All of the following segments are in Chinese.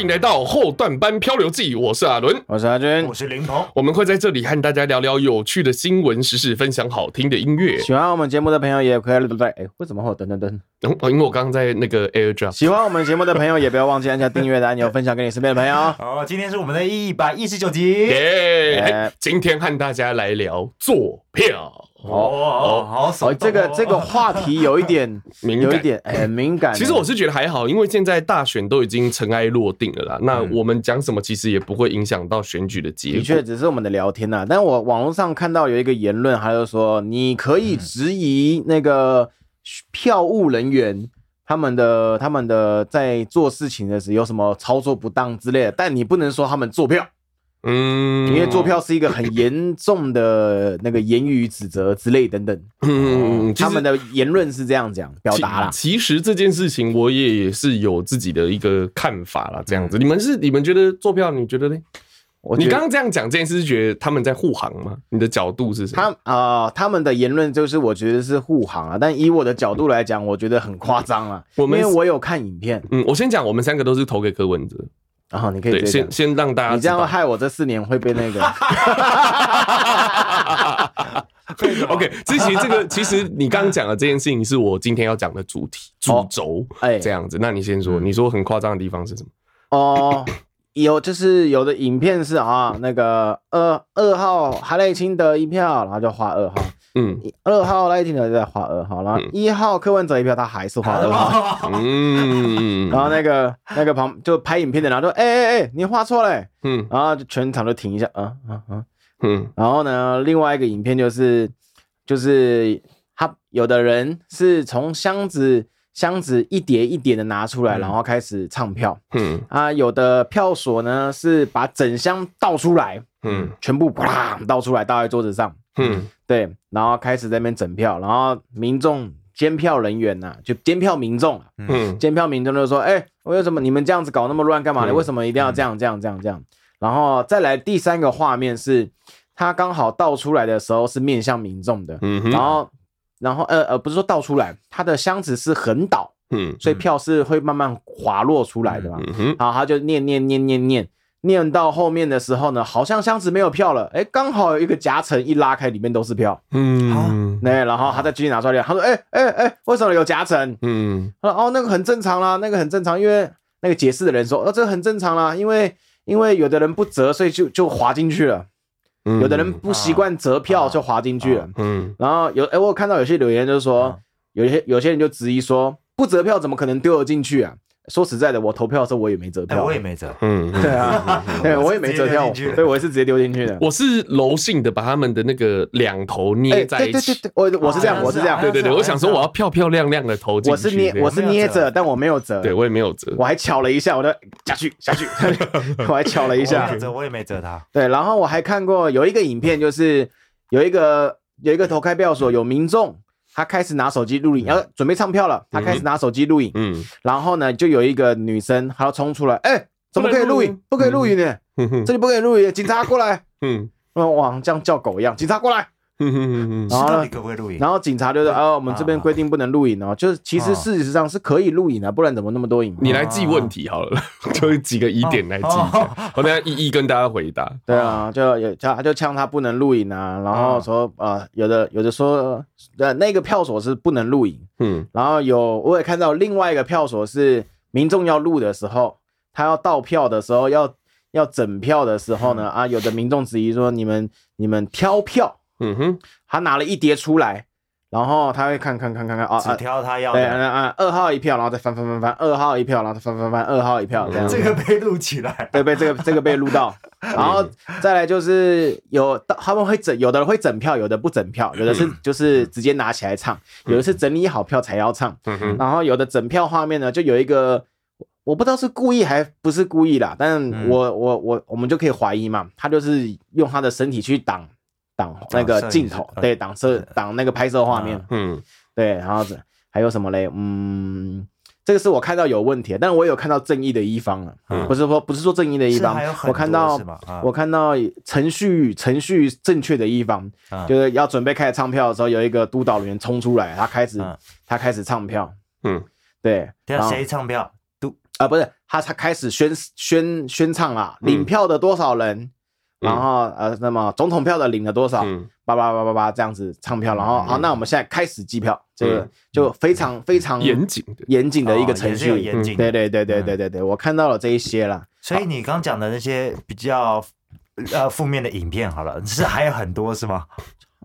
欢迎来到后段班漂流记，我是阿伦，我是阿军，我是林鹏，我们会在这里和大家聊聊有趣的新闻时事，分享好听的音乐。喜欢我们节目的朋友也可以对不对？哎，为什么会有噔噔噔？哦，因为我刚刚在那个 AirDrop。喜欢我们节目的朋友也不要忘记按下订阅的按钮，分享给你身边的朋友。好，今天是我们的一百一十九集，耶！今天和大家来聊坐票。哦哦，好这个这个话题有一点 敏感，有一点很、欸、敏感。其实我是觉得还好，因为现在大选都已经尘埃落定了啦。嗯、那我们讲什么，其实也不会影响到选举的结果。的确，只是我们的聊天呐。但我网络上看到有一个言论，他就说你可以质疑那个票务人员他们的他们的在做事情的时候有什么操作不当之类的，但你不能说他们做票。嗯，因为坐票是一个很严重的那个言语指责之类等等。嗯，他们的言论是这样讲表达啦。其实这件事情我也是有自己的一个看法啦。这样子，你们是你们觉得坐票？你觉得呢？我你刚刚这样讲这件事，是觉得他们在护航吗？你的角度是什么？他啊，他们的言论就是我觉得是护航啊。但以我的角度来讲，我觉得很夸张啊。我们因为我有看影片。嗯，我先讲，我们三个都是投给柯文哲。然后、哦、你可以先先让大家，你这样害我这四年会被那个。OK，这其实这个 其实你刚刚讲的这件事情是我今天要讲的主题主轴，哎，这样子。那你先说，你说很夸张的地方是什么？哦，有就是有的影片是啊，那个二二号哈雷清德一票，然后就画二号。嗯，二号赖清德在画二号，然后一号柯文哲一票，他还是画二号。嗯，然后那个那个旁就拍影片的然后说：“哎哎哎，你画错了。”嗯，然后就全场就停一下，啊啊啊，嗯，然后呢，另外一个影片就是就是他有的人是从箱子箱子一叠一叠的拿出来，然后开始唱票。嗯，啊，有的票所呢是把整箱倒出来，嗯，全部啪倒出来倒在桌子上。嗯，对，然后开始在那边整票，然后民众监票人员呐、啊，就监票民众，嗯，监票民众就说，哎，为什么你们这样子搞那么乱，干嘛呢？为什么一定要这样这样这样这样？然后再来第三个画面是，他刚好倒出来的时候是面向民众的，嗯，然后然后呃呃，不是说倒出来，他的箱子是横倒，嗯，所以票是会慢慢滑落出来的嘛，嗯，然后他就念念念念念。念到后面的时候呢，好像箱子没有票了，哎，刚好有一个夹层一拉开，里面都是票。嗯，那然后他再继续拿出来，他说，哎哎哎，为什么有夹层？嗯，他说，哦，那个很正常啦，那个很正常，因为那个解释的人说，哦，这个很正常啦，因为因为有的人不折，所以就就滑进去了。有的人不习惯折票就滑进去了。嗯，然后有，哎，我看到有些留言就是说，有些有些人就质疑说，不折票怎么可能丢得进去啊？说实在的，我投票的时候我也没折票，我也没折，嗯，对啊，对，我也没折票，所以我也是直接丢进去的。我是柔性的，把他们的那个两头捏在一起。我我是这样，我是这样，对对对，我想说我要漂漂亮亮的投进去。我是捏，我是捏着，但我没有折，对我也没有折，我还敲了一下，我的下去下去，我还敲了一下，折我也没折它。对，然后我还看过有一个影片，就是有一个有一个投开票所有民众。他开始拿手机录影，要准备唱票了。他开始拿手机录影，嗯，然后呢，就有一个女生，她要冲出来，哎，怎么可以录影？不可以录影呢？这里不可以录影，警察过来，嗯，哇，像叫狗一样，警察过来。嗯嗯嗯嗯，然后呢？然后警察就说：“啊，我们这边规定不能录影哦，就是其实事实上是可以录影的，不然怎么那么多影？你来记问题好了，就几个疑点来记一下，我等下一一跟大家回答。对啊，就有他就呛他不能录影啊，然后说啊，有的有的说，呃，那个票所是不能录影，嗯，然后有我也看到另外一个票所是民众要录的时候，他要倒票的时候要要整票的时候呢，啊，有的民众质疑说，你们你们挑票。”嗯哼，他拿了一叠出来，然后他会看看看看看啊，只挑他要的，对啊啊，二号一票，然后再翻翻翻翻，二号一票，然后再翻翻翻，二号一票，这样。这个被录起来，对，被这个这个被录到，然后再来就是有他们会整，有的人会整票，有的不整票，有的是就是直接拿起来唱，有的是整理好票才要唱，嗯然后有的整票画面呢，就有一个我不知道是故意还不是故意啦，但我我我我们就可以怀疑嘛，他就是用他的身体去挡。挡那个镜头，对，挡摄挡那个拍摄画面，嗯，对，然后这还有什么嘞？嗯，这个是我看到有问题，但我有看到正义的一方了，不是说不是说正义的一方，我看到我看到程序程序正确的一方，就是要准备开始唱票的时候，有一个督导人员冲出来，他开始他开始唱票，嗯，对，谁唱票？督啊，不是他他开始宣宣宣唱啊，领票的多少人，嗯、然后呃，那么总统票的领了多少，叭叭叭叭叭这样子唱票，然后、嗯、好，那我们现在开始计票，这个就非常非常严谨的严谨的一个程序，严谨，对对对对对对对，我看到了这一些了。所以你刚讲的那些比较呃负面的影片，好了，是还有很多是吗？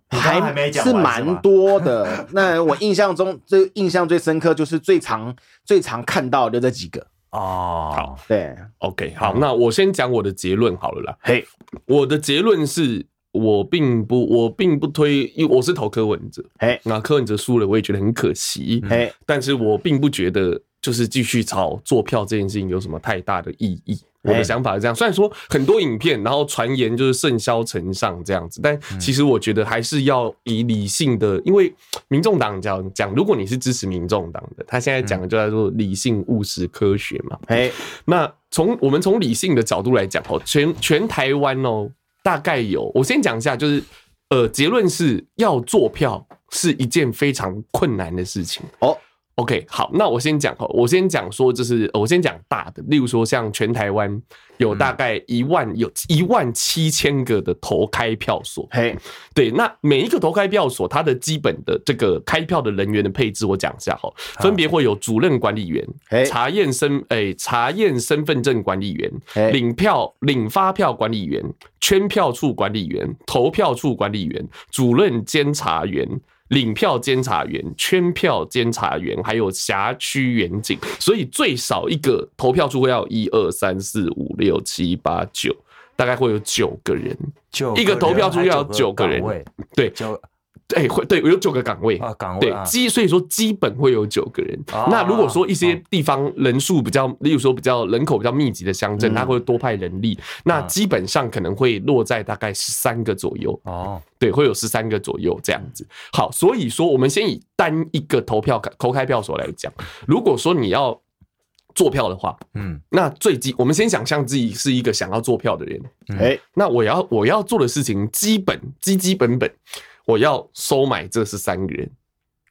还还没讲，是蛮多的。那我印象中最印象最深刻就是最常最常看到的这几个哦。好，对，OK，好，那我先讲我的结论好了啦。嘿，我的结论是我并不我并不推，因为我是投柯文哲。嘿，那柯文哲输了，我也觉得很可惜。嘿，但是我并不觉得就是继续炒做票这件事情有什么太大的意义。我的想法是这样，虽然说很多影片，然后传言就是甚嚣尘上这样子，但其实我觉得还是要以理性的，因为民众党讲讲，如果你是支持民众党的，他现在讲的就叫做理性、务实、科学嘛。哎，那从我们从理性的角度来讲哦，全全台湾哦，大概有，我先讲一下，就是呃，结论是要做票是一件非常困难的事情。哦。OK，好，那我先讲哈，我先讲说，就是我先讲大的，例如说像全台湾有大概一万有一万七千个的投开票所，嘿，对，那每一个投开票所，它的基本的这个开票的人员的配置，我讲一下哈，分别会有主任管理员、查验身诶查验身份证管理员、领票领发票管理员、圈票处管理员、投票处管理员、主任监察员。领票监察员、圈票监察员，还有辖区员警，所以最少一个投票处会要一二三四五六七八九，大概会有九个人，一个投票处要九个人，对。哎，会对，有九个岗位啊，岗位对基，所以说基本会有九个人。那如果说一些地方人数比较，例如说比较人口比较密集的乡镇，他会多派人力，那基本上可能会落在大概十三个左右哦。对，会有十三个左右这样子。好，所以说我们先以单一个投票投开票所来讲，如果说你要做票的话，嗯，那最基，我们先想象自己是一个想要做票的人，哎，那我要我要做的事情，基本基基本本。我要收买这十三个人，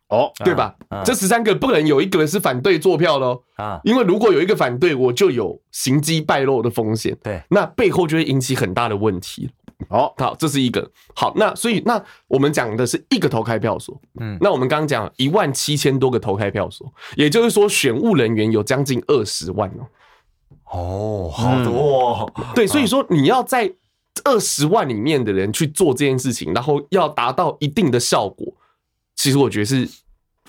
哦，对吧？这十三个不可能有一个人是反对作票的哦，因为如果有一个反对，我就有行迹败露的风险。对，那背后就会引起很大的问题。哦，好，这是一个好。那所以，那我们讲的是一个投开票所。嗯，那我们刚刚讲一万七千多个投开票所，也就是说，选务人员有将近二十万哦。哦，好多。对，所以说你要在。二十万里面的人去做这件事情，然后要达到一定的效果，其实我觉得是，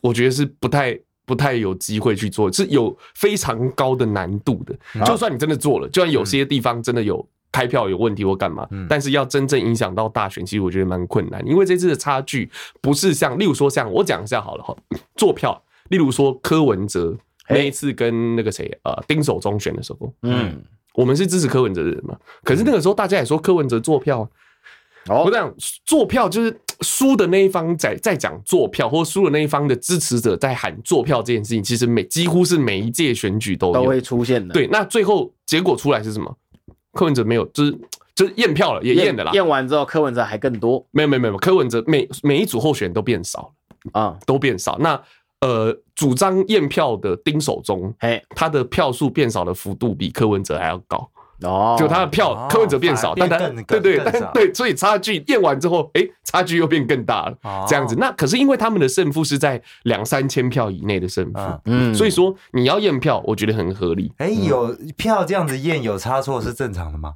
我觉得是不太不太有机会去做，是有非常高的难度的。就算你真的做了，就算有些地方真的有开票有问题或干嘛，但是要真正影响到大选，其实我觉得蛮困难，因为这次的差距不是像，例如说像我讲一下好了哈，做票，例如说柯文哲那一次跟那个谁呃丁守中选的时候，嗯。我们是支持柯文哲的人嘛？可是那个时候大家也说柯文哲做票，我讲做票就是输的那一方在在讲做票，或输的那一方的支持者在喊做票这件事情，其实每几乎是每一届选举都有都会出现的。对，那最后结果出来是什么？柯文哲没有，就是就是验票了，也验的啦。验完之后，柯文哲还更多？没有没有没有，柯文哲每每一组候选人都变少啊，都变少。那。呃，主张验票的丁守中，哎，他的票数变少的幅度比柯文哲还要高。哦，就他的票，柯文哲变少，但他对对但对，所以差距验完之后，哎，差距又变更大了，哦。这样子。那可是因为他们的胜负是在两三千票以内的胜负，嗯，所以说你要验票，我觉得很合理。哎，有票这样子验有差错是正常的吗？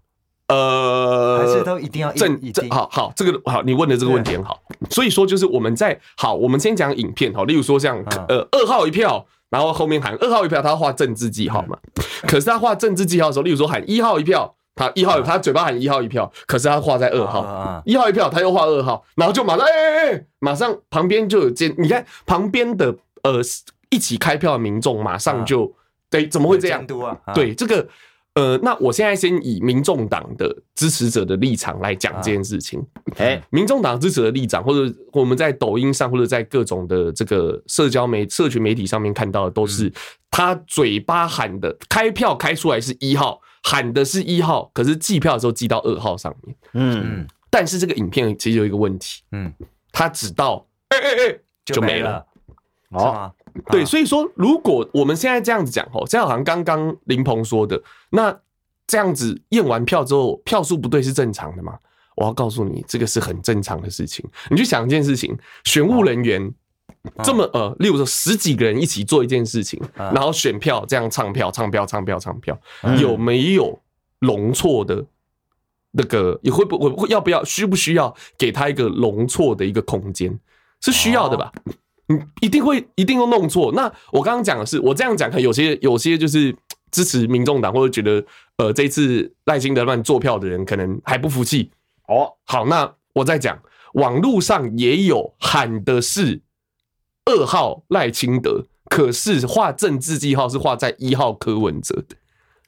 呃，还是都一定要正正好好，这个好，你问的这个问题很好。所以说，就是我们在好，我们先讲影片哈，例如说像呃二号一票，然后后面喊二号一票，他要画政治记号嘛。可是他画政治记号的时候，例如说喊一号一票，他一号他嘴巴喊一号一票，可是他画在二号，一号一票他又画二号，然后就马上哎哎哎，马上旁边就有监，你看旁边的呃一起开票的民众马上就对，怎么会这样？对这个。呃，那我现在先以民众党的支持者的立场来讲这件事情。哎，民众党支持的立场，或者我们在抖音上，或者在各种的这个社交媒、社群媒体上面看到的，都是他嘴巴喊的开票开出来是一号，喊的是一号，可是计票的时候计到二号上面。嗯，但是这个影片其实有一个问题，嗯，他只到哎哎哎就没了。哦，对，所以说如果我们现在这样子讲哦，这样好像刚刚林鹏说的，那这样子验完票之后票数不对是正常的吗？我要告诉你，这个是很正常的事情。你去想一件事情，选务人员这么呃，例如说十几个人一起做一件事情，然后选票这样唱票、唱票、唱票、唱票，有没有容错的？那个也会不会要不要需不需要给他一个容错的一个空间？是需要的吧？你一定会一定会弄错。那我刚刚讲的是，我这样讲，可能有些有些就是支持民众党或者觉得呃这一次赖清德乱做票的人可能还不服气。哦，好，那我再讲，网络上也有喊的是二号赖清德，可是画政治记号是画在一号柯文哲的。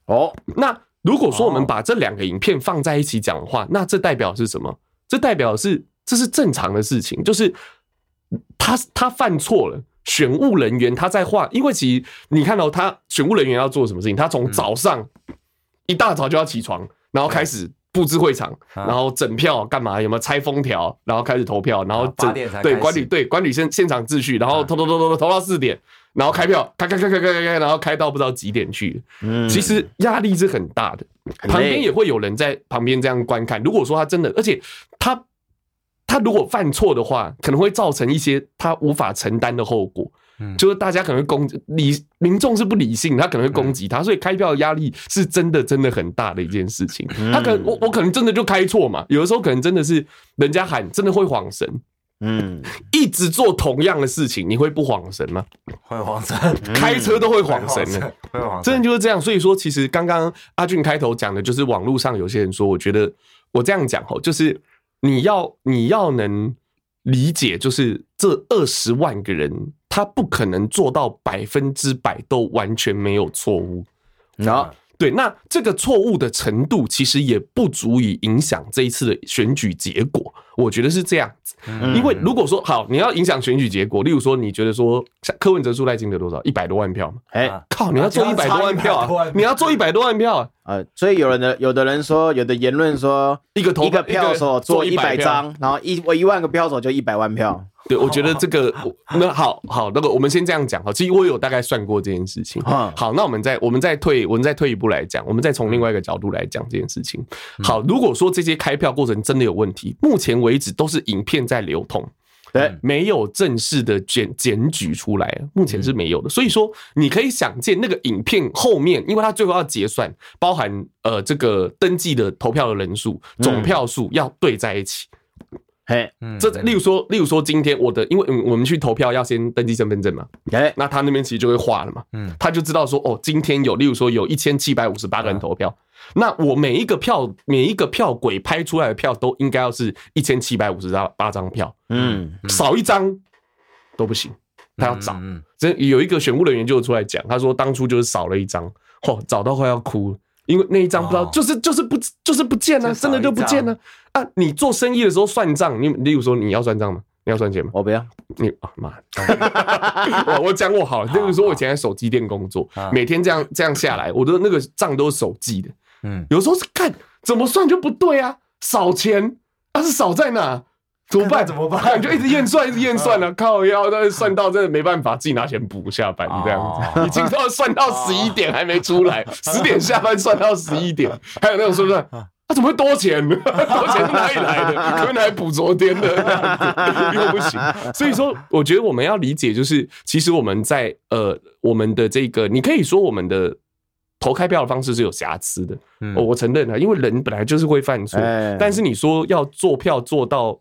哦，那如果说我们把这两个影片放在一起讲的话，那这代表是什么？这代表是这是正常的事情，就是他他犯错了，选务人员他在画，因为其实你看到他选务人员要做什么事情，他从早上一大早就要起床，然后开始。布置会场，然后整票干嘛？有没有拆封条？然后开始投票，然后整对管理对管理现现场秩序，然后投投投投投到四点，然后开票，开开开开开开开，然后开到不知道几点去。嗯，其实压力是很大的，旁边也会有人在旁边这样观看。如果说他真的，而且他他如果犯错的话，可能会造成一些他无法承担的后果。嗯就是大家可能会攻理民众是不理性，他可能会攻击他，所以开票的压力是真的真的很大的一件事情。他可能我我可能真的就开错嘛，有的时候可能真的是人家喊真的会晃神，嗯，一直做同样的事情，你会不晃神吗？会晃神，开车都会晃神的，会晃，真的就是这样。所以说，其实刚刚阿俊开头讲的就是网络上有些人说，我觉得我这样讲吼，就是你要你要能理解，就是这二十万个人。他不可能做到百分之百都完全没有错误，然后对，那这个错误的程度其实也不足以影响这一次的选举结果，我觉得是这样子。因为如果说好，你要影响选举结果，例如说你觉得说柯文哲输赖清德多少一百多万票嘛？哎，靠，你要做一百多万票啊！你要做一百多万票啊！呃，所以有人的有的人说，有的言论说，一个投一个票手做一百张，然后一我一万个票手就一百万票。对，我觉得这个那好好，那个我们先这样讲哈。其实我有大概算过这件事情。好，那我们再我们再退我们再退一步来讲，我们再从另外一个角度来讲这件事情。好，如果说这些开票过程真的有问题，目前为止都是影片在流通，对，没有正式的检检举出来，目前是没有的。所以说，你可以想见那个影片后面，因为它最后要结算，包含呃这个登记的投票的人数、总票数要对在一起。哎，这例如说，例如说，今天我的，因为我们去投票要先登记身份证嘛，哎，那他那边其实就会画了嘛，嗯，他就知道说，哦，今天有，例如说有一千七百五十八个人投票，那我每一个票，每一个票轨拍出来的票都应该要是一千七百五十八张票，嗯，少一张都不行，他要找，这有一个选务人员就出来讲，他说当初就是少了一张，嚯，找到快要哭。因为那一张不知道，就是就是不就是不见了，真的就不见了啊！你做生意的时候算账，你例如说你要算账吗？你要算钱吗？我不要。你啊妈！我我讲我好，例如说我以前在手机店工作，每天这样这样下来，我的那个账都是手记的。嗯，有时候是看怎么算就不对啊，少钱，啊是少在哪？怎么办？怎么办？就一直验算，一直验算了，靠腰，但是算到真的没办法，自己拿钱补下班这样子。已经到算到十一点还没出来，十点下班算到十一点，还有那种说不是？他 怎么会多钱？多钱是哪里来的？可能来补昨天的，又不行。所以说，我觉得我们要理解，就是其实我们在呃，我们的这个，你可以说我们的投开票的方式是有瑕疵的。我我承认了，因为人本来就是会犯错。但是你说要做票做到。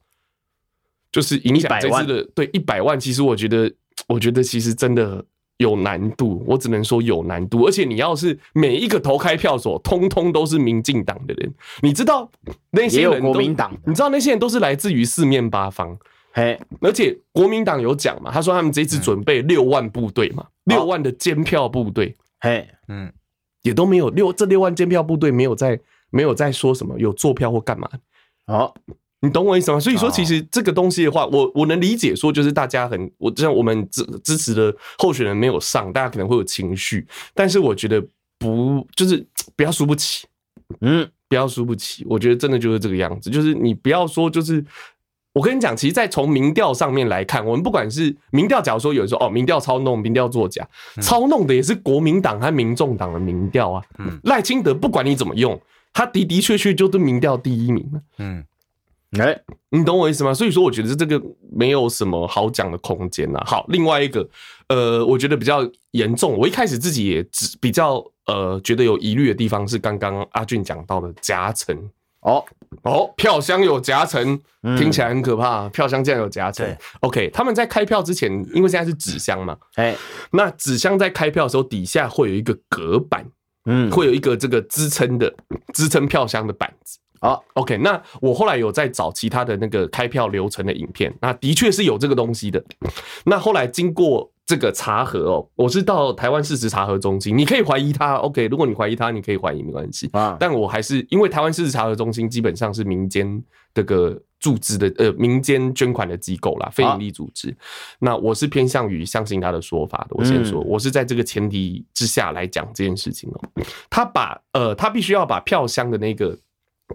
就是影响这次的对一百万，其实我觉得，我觉得其实真的有难度，我只能说有难度。而且你要是每一个投开票所，通通都是民进党的人，你知道那些人都，你知道那些人都是来自于四面八方，嘿，而且国民党有讲嘛，他说他们这次准备六万部队嘛，六万的监票部队，嘿，嗯，也都没有六这六万监票部队没有在没有在说什么有坐票或干嘛，好。你懂我意思吗？所以说，其实这个东西的话，我我能理解，说就是大家很，我像我们支支持的候选人没有上，大家可能会有情绪，但是我觉得不，就是 不要输不起，嗯，不要输不起，我觉得真的就是这个样子，就是你不要说就是我跟你讲，其实，在从民调上面来看，我们不管是民调，假如说有人说哦，民调操弄，民调作假，操弄的也是国民党和民众党的民调啊。赖清德不管你怎么用，他的的确确就是民调第一名。嗯，哎，你懂我意思吗？所以说，我觉得这个没有什么好讲的空间呐。好，另外一个，呃，我觉得比较严重，我一开始自己也只比较呃觉得有疑虑的地方是刚刚阿俊讲到的夹层。哦哦，票箱有夹层，听起来很可怕。票箱竟然有夹层。OK，他们在开票之前，因为现在是纸箱嘛，哎，那纸箱在开票的时候，底下会有一个隔板，嗯，会有一个这个支撑的支撑票箱的板子。好，OK，那我后来有在找其他的那个开票流程的影片，那的确是有这个东西的。那后来经过。这个查核哦，我是到台湾事实查核中心，你可以怀疑他，OK。如果你怀疑他，你可以怀疑没关系啊。但我还是因为台湾事实查核中心基本上是民间这个组织的呃民间捐款的机构啦，非营利组织。那我是偏向于相信他的说法的。我先说，我是在这个前提之下来讲这件事情哦。他把呃，他必须要把票箱的那个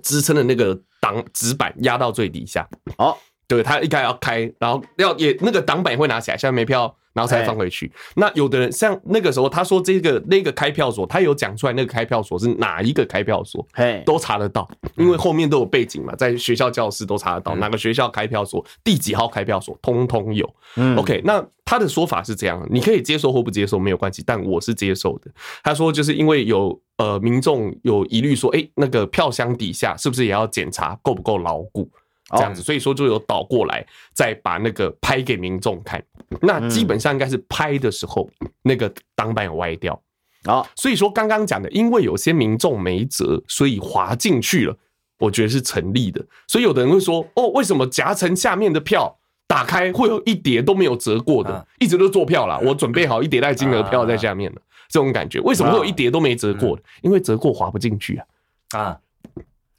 支撑的那个挡纸板压到最底下。好，对，他应该要开，然后要也那个挡板也会拿起来，下面没票。然后才放回去。那有的人像那个时候，他说这个那个开票所，他有讲出来那个开票所是哪一个开票所，都查得到，因为后面都有背景嘛，在学校教室都查得到哪个学校开票所，第几号开票所，通通有。OK，那他的说法是这样，你可以接受或不接受没有关系，但我是接受的。他说就是因为有呃民众有疑虑说，哎，那个票箱底下是不是也要检查够不够牢固？这样子，所以说就有倒过来，再把那个拍给民众看。那基本上应该是拍的时候，那个挡板有歪掉啊。所以说刚刚讲的，因为有些民众没折，所以滑进去了，我觉得是成立的。所以有的人会说，哦，为什么夹层下面的票打开会有一叠都没有折过的，一直都做票啦，我准备好一叠带金额票在下面了，这种感觉为什么会有一叠都没折过的？因为折过滑不进去啊。啊，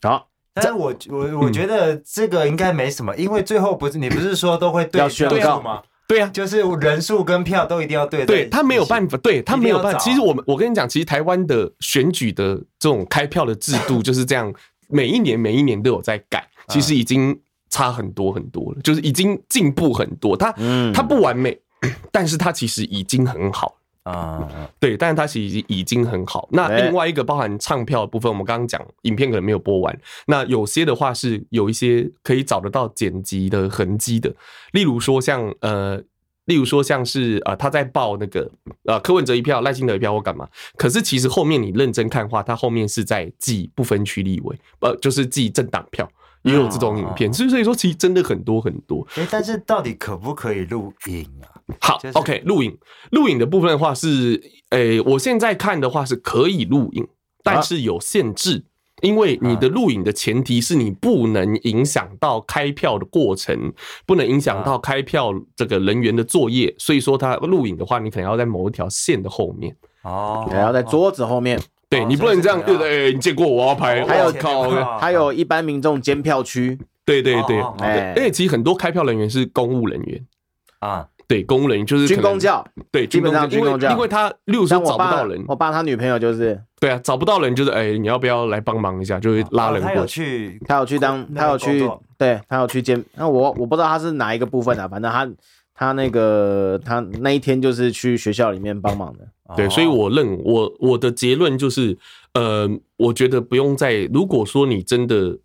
好。但是我我我觉得这个应该没什么，因为最后不是你不是说都会对宣告吗？对啊，就是人数跟票都一定要对。对，他没有办法，对他没有办法。其实我们我跟你讲，其实台湾的选举的这种开票的制度 就是这样，每一年每一年都有在改，其实已经差很多很多了，就是已经进步很多。他他不完美，但是他其实已经很好。啊，对，但是它其实已经很好。那另外一个包含唱票的部分，我们刚刚讲影片可能没有播完。那有些的话是有一些可以找得到剪辑的痕迹的，例如说像呃，例如说像是呃他在报那个呃柯文哲一票、赖清德一票或干嘛，可是其实后面你认真看的话，他后面是在记不分区立委，呃，就是记政党票。也有这种影片，所以所以说其实真的很多很多。哎，但是到底可不可以录影啊？好，OK，录影。录影的部分的话是，诶，我现在看的话是可以录影，但是有限制，因为你的录影的前提是你不能影响到开票的过程，不能影响到开票这个人员的作业，所以说他录影的话，你可能要在某一条线的后面。哦，还要在桌子后面。对，你不能这样，对不对？你见过我要拍，还有靠，还有一般民众监票区，对对对，哎，因为其实很多开票人员是公务人员。啊，对，公务人员就是军公教，对，基本上军公教，因为他例如说找不到人，我爸他女朋友就是，对啊，找不到人就是，哎，你要不要来帮忙一下？就是拉人过去，他有去当，他有去，对他有去监，那我我不知道他是哪一个部分啊，反正他。他那个，他那一天就是去学校里面帮忙的，对，所以我认我我的结论就是，呃，我觉得不用再，如果说你真的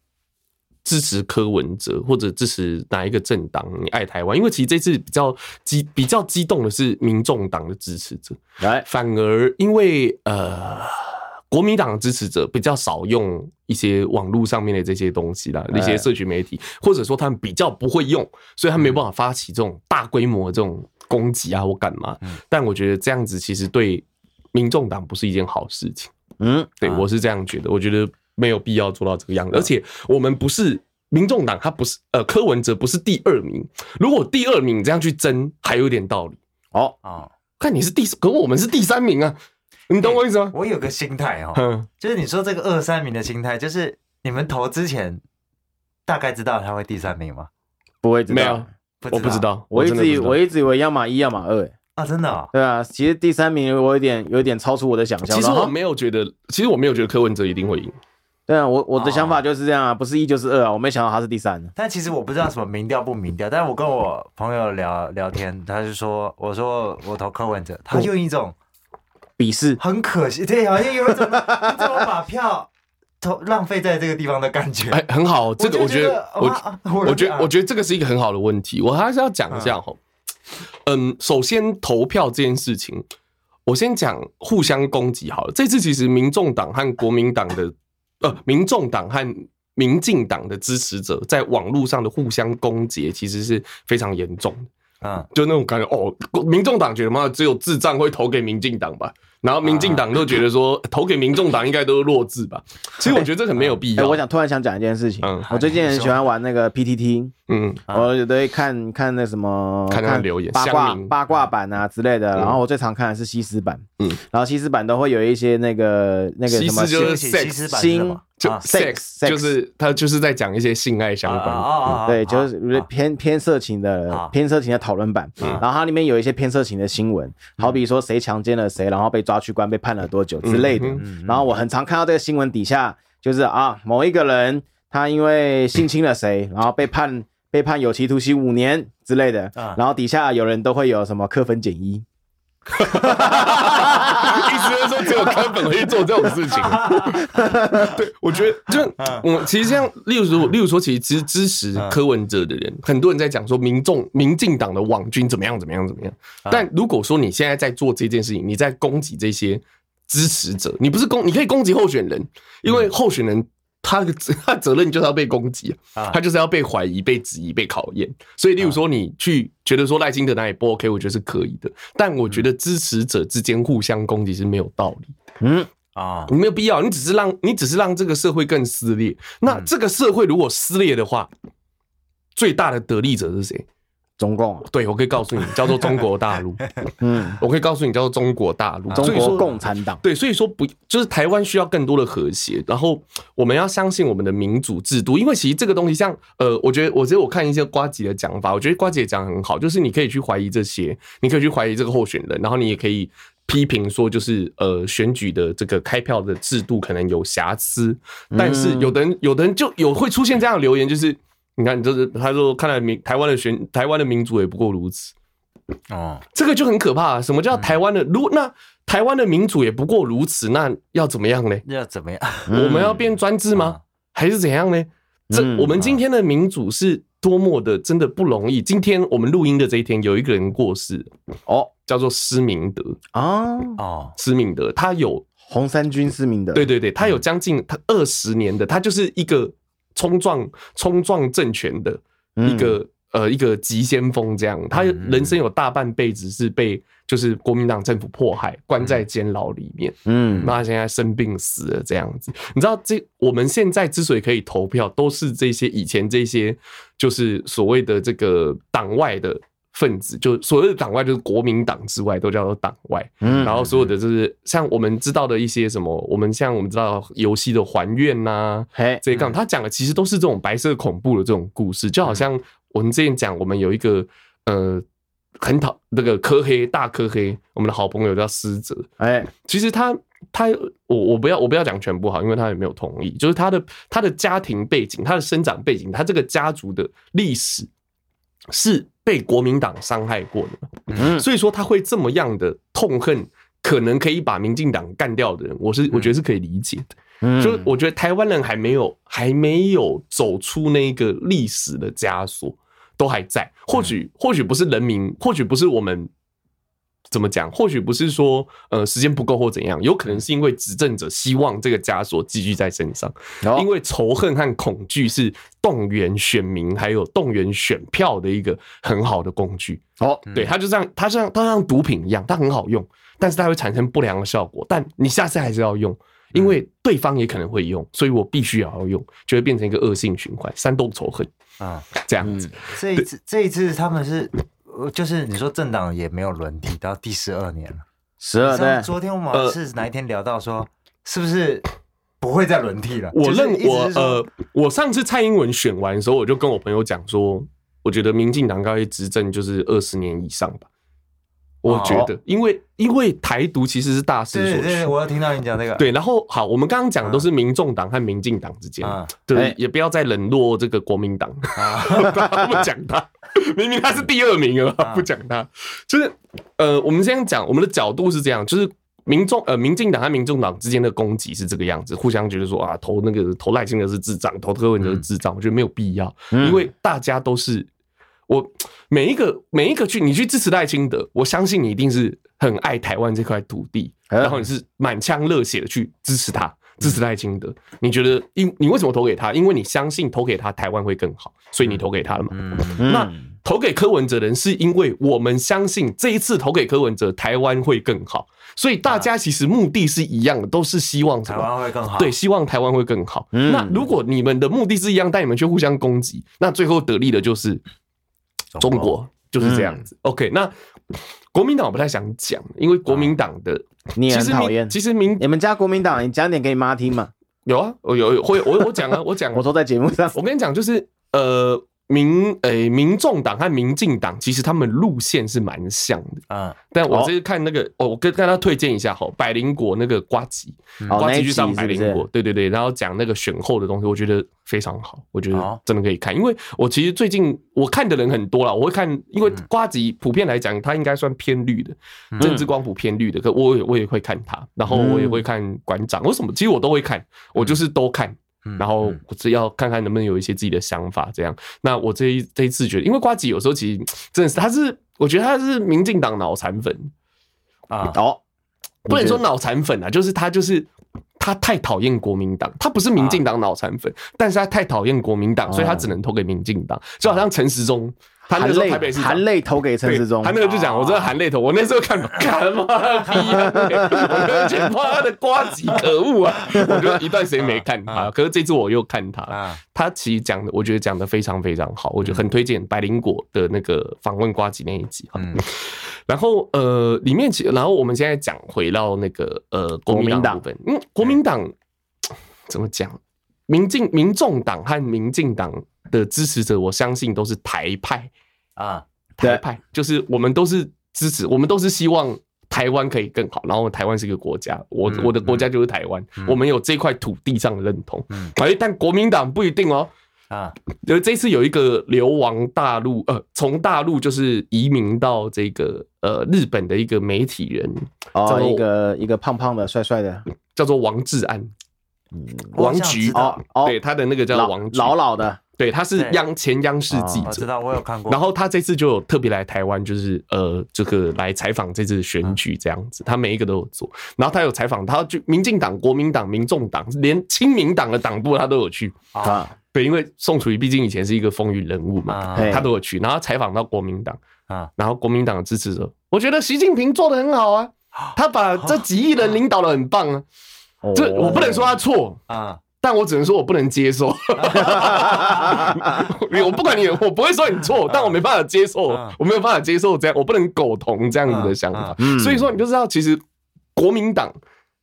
支持柯文哲或者支持哪一个政党，你爱台湾，因为其实这次比较激比较激动的是民众党的支持者，来，反而因为呃。国民党的支持者比较少用一些网络上面的这些东西啦，那些社群媒体，或者说他们比较不会用，所以他没有办法发起这种大规模的这种攻击啊或干嘛。但我觉得这样子其实对民众党不是一件好事情。嗯，对，我是这样觉得，我觉得没有必要做到这个样子。而且我们不是民众党，他不是呃柯文哲不是第二名，如果第二名这样去争，还有点道理。哦啊，看你是第，可我们是第三名啊。你懂我意思吗？我有个心态哦，就是你说这个二三名的心态，就是你们投之前大概知道他会第三名吗？不会知道，没有，我不知道。我一直以我一直以为要么一，要么二，哎啊，真的？对啊，其实第三名我有点有点超出我的想象。其实我没有觉得，其实我没有觉得柯文哲一定会赢。对啊，我我的想法就是这样啊，不是一就是二啊，我没想到他是第三。但其实我不知道什么民调不民调，但是我跟我朋友聊聊天，他就说，我说我投柯文哲，他用一种鄙视，很可惜，对，好像有一种你怎么把票投浪费在这个地方的感觉。哎，很好，这个我觉得，我我觉得我觉得这个是一个很好的问题，我还是要讲一下哈。嗯，首先投票这件事情，我先讲互相攻击好了。这次其实民众党和国民党的。呃，民众党和民进党的支持者在网络上的互相攻击，其实是非常严重的。啊，就那种感觉哦，民众党觉得嘛，只有智障会投给民进党吧。然后民进党都觉得说，投给民众党应该都是弱智吧？其实我觉得这很没有必要。我想突然想讲一件事情，我最近很喜欢玩那个 PTT，嗯，我有的会看看那什么，看看留言、八卦八卦版啊之类的。然后我最常看的是西施版，嗯，然后西施版都会有一些那个那个什么就是西施版新就 sex 就是他就是在讲一些性爱相关，对，就是偏偏色情的偏色情的讨论版。然后它里面有一些偏色情的新闻，好比说谁强奸了谁，然后被。抓去关被判了多久之类的，然后我很常看到这个新闻底下，就是啊，某一个人他因为性侵了谁，然后被判被判有期徒刑五年之类的，然后底下有人都会有什么课分减一，是说只有柯粉会做这种事情。对，我觉得就我其实像例如说，例如说，其实其实支持柯文哲的人，很多人在讲说民众民进党的网军怎么样怎么样怎么样。但如果说你现在在做这件事情，你在攻击这些支持者，你不是攻，你可以攻击候选人，因为候选人。他的 他责任就是要被攻击啊，他就是要被怀疑、被质疑、被考验。所以，例如说，你去觉得说赖清德哪里不 OK，我觉得是可以的。但我觉得支持者之间互相攻击是没有道理的。嗯啊，你没有必要。你只是让你只是让这个社会更撕裂。那这个社会如果撕裂的话，最大的得利者是谁？中共，对，我可以告诉你，叫做中国大陆。嗯，我可以告诉你，叫做中国大陆，中国共产党。对，所以说不就是台湾需要更多的和谐，然后我们要相信我们的民主制度，因为其实这个东西像呃，我觉得我觉得我看一些瓜姐的讲法，我觉得呱吉也讲很好，就是你可以去怀疑这些，你可以去怀疑这个候选人，然后你也可以批评说，就是呃选举的这个开票的制度可能有瑕疵，但是有的人有的人就有会出现这样的留言，就是。你看，就是他说，看来民台湾的选台湾的民主也不过如此哦，这个就很可怕。什么叫台湾的？如那台湾的民主也不过如此，那要怎么样呢？要怎么样？我们要变专制吗？还是怎样呢？这我们今天的民主是多么的真的不容易。今天我们录音的这一天，有一个人过世哦，叫做施明德啊哦，施明德，他有红三军施明德，对对对，他有将近他二十年的，他就是一个。冲撞冲撞政权的一个、嗯、呃一个急先锋，这样。他人生有大半辈子是被就是国民党政府迫害，关在监牢里面。嗯，那他现在生病死了这样子，你知道这我们现在之所以可以投票，都是这些以前这些就是所谓的这个党外的。分子就所谓的党外，就是国民党之外都叫做党外。嗯，然后所有的就是像我们知道的一些什么，我们像我们知道游戏的还愿呐，嘿，这一杠他讲的其实都是这种白色恐怖的这种故事，就好像我们之前讲，我们有一个呃很讨那个科黑大科黑，我们的好朋友叫思哲，哎，其实他他我我不要我不要讲全部好，因为他也没有同意，就是他的他的家庭背景，他的生长背景，他这个家族的历史是。被国民党伤害过的，所以说他会这么样的痛恨，可能可以把民进党干掉的人，我是我觉得是可以理解的。就我觉得台湾人还没有还没有走出那个历史的枷锁，都还在。或许或许不是人民，或许不是我们。怎么讲？或许不是说呃时间不够或怎样，有可能是因为执政者希望这个枷锁继续在身上，因为仇恨和恐惧是动员选民还有动员选票的一个很好的工具。哦，对，它就像它像它像毒品一样，它很好用，但是它会产生不良的效果。但你下次还是要用，因为对方也可能会用，所以我必须也要用，就会变成一个恶性循环，煽动仇恨啊，这样子。这一次这一次他们是。就是你说政党也没有轮替到第十二年了，十二对。昨天我们是哪一天聊到说，是不是不会再轮替了？我认我呃，我上次蔡英文选完的时候，我就跟我朋友讲说，我觉得民进党应该执政就是二十年以上吧。我觉得，因为因为台独其实是大势所趋。对对，我要听到你讲这个。对，然后好，我们刚刚讲的都是民众党和民进党之间，对，也不要再冷落这个国民党，不讲他，明明他是第二名啊，不讲他，就是呃，我们先讲我们的角度是这样，就是民众呃，民进党和民众党之间的攻击是这个样子，互相觉得说啊，投那个投赖清德是智障，投柯文哲是智障，我觉得没有必要，因为大家都是。我每一个每一个去你去支持赖清德，我相信你一定是很爱台湾这块土地，然后你是满腔热血的去支持他，支持赖清德。你觉得因你为什么投给他？因为你相信投给他台湾会更好，所以你投给他了嘛？那投给柯文哲的人是因为我们相信这一次投给柯文哲台湾会更好，所以大家其实目的是一样的，都是希望台湾会更好。对，希望台湾会更好。那如果你们的目的是一样，但你们却互相攻击，那最后得利的就是。中国就是这样子。OK，那国民党我不太想讲，因为国民党的你很讨厌。其实民你们家国民党，你讲点给你妈听嘛？有啊，我有有会我我讲啊，我讲，我都在节目上。我跟你讲，就是呃。民诶，民众党和民进党其实他们路线是蛮像的啊。但我这是看那个，哦，我跟跟他推荐一下哈，百灵果那个瓜吉，瓜吉去上百灵果，对对对，然后讲那个选后的东西，我觉得非常好，我觉得真的可以看。因为我其实最近我看的人很多了，我会看，因为瓜吉普遍来讲，他应该算偏绿的，政治光谱偏绿的，可我也我也会看他，然后我也会看馆长，为什么？其实我都会看，我就是都看。然后我只要看看能不能有一些自己的想法，这样。那我这一这一次觉得，因为瓜吉有时候其实真的是，他是我觉得他是民进党脑残粉。啊，哦，不能说脑残粉啊，就是他就是他太讨厌国民党，他不是民进党脑残粉，但是他太讨厌国民党，所以他只能投给民进党，就好像陈时中。他那时候台北市含泪投给陈时中，他那个就讲，我真的含泪投。我那时候看，干嘛？逼啊？我觉得他的瓜子可恶啊！我觉得一段时间没看他，可是这次我又看他，他其实讲的，我觉得讲的非常非常好，我觉得很推荐百灵果的那个访问瓜子那一集。嗯，然后呃，里面其实，然后我们现在讲回到那个呃国民党部分，嗯，国民党怎么讲？民进、民众党和民进党的支持者，我相信都是台派啊，台派就是我们都是支持，我们都是希望台湾可以更好，然后台湾是一个国家，我我的国家就是台湾，我们有这块土地上的认同。哎，但国民党不一定哦。啊，呃，这次有一个流亡大陆，呃，从大陆就是移民到这个呃日本的一个媒体人，哦，一个一个胖胖的、帅帅的，叫做王志安。王菊哦，对，他的那个叫王菊，老老的，对，他是央前央视记者，我知道，我有看过。然后他这次就有特别来台湾，就是呃，这个来采访这次选举这样子，他每一个都有做。然后他有采访，他就民进党、国民党、民众党，连亲民党的党部他都有去啊。对，因为宋楚瑜毕竟以前是一个风云人物嘛，他都有去。然后采访到国民党啊，然后国民党的支持者，我觉得习近平做的很好啊，他把这几亿人领导的很棒啊。这我不能说他错啊，但我只能说我不能接受。我不管你，我不会说你错，但我没办法接受，我没有办法接受这样，我不能苟同这样子的想法。所以说，你就知道，其实国民党，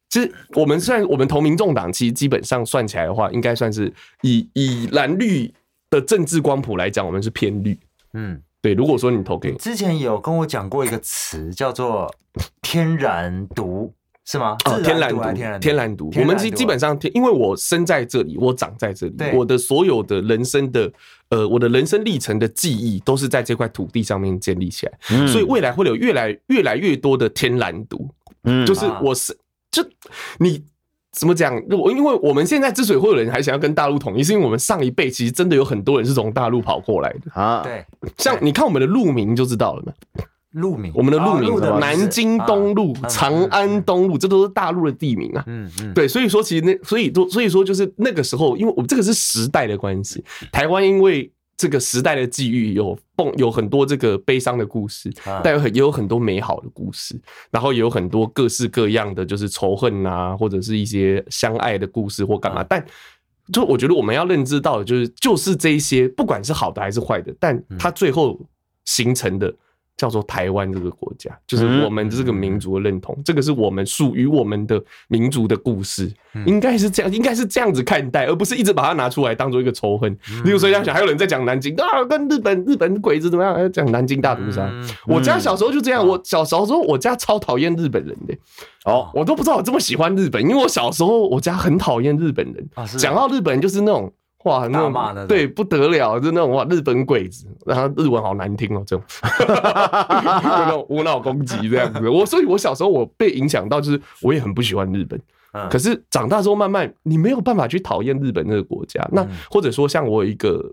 其实我们虽然我们投民众党，其实基本上算起来的话，应该算是以以蓝绿的政治光谱来讲，我们是偏绿。嗯，对。如果说你投给之前有跟我讲过一个词，叫做天然独。是吗？哦，天然毒，天然独。我们基基本上，因为我生在这里，我长在这里，我的所有的人生的，呃，我的人生历程的记忆都是在这块土地上面建立起来，所以未来会有越来越来越多的天然毒。嗯，就是我是，就你怎么讲？我因为我们现在之所以会有人还想要跟大陆统一，是因为我们上一辈其实真的有很多人是从大陆跑过来的啊。对，像你看我们的路名就知道了嘛。路名，我们的路名，南京东路、长安东路，这都是大陆的地名啊。嗯嗯，对，所以说其实那，所以说，所以说就是那个时候，因为我们这个是时代的关系，台湾因为这个时代的际遇，有蹦有很多这个悲伤的故事，但有很也有很多美好的故事，然后也有很多各式各样的就是仇恨啊，或者是一些相爱的故事或干嘛。但就我觉得我们要认知到的就是，就是这一些，不管是好的还是坏的，但它最后形成的。叫做台湾这个国家，就是我们这个民族的认同，这个是我们属于我们的民族的故事，应该是这样，应该是这样子看待，而不是一直把它拿出来当做一个仇恨。例如说，这样想，还有人在讲南京啊，跟日本日本鬼子怎么样？讲南京大屠杀。我家小时候就这样，我小时候我家超讨厌日本人的哦，我都不知道我这么喜欢日本，因为我小时候我家很讨厌日本人，讲到日本人就是那种。哇，那种对不得了，就那种哇，日本鬼子，然后日文好难听哦，这种 那种无脑攻击这样子。我所以，我小时候我被影响到，就是我也很不喜欢日本。可是长大之后，慢慢你没有办法去讨厌日本这个国家。那或者说，像我有一个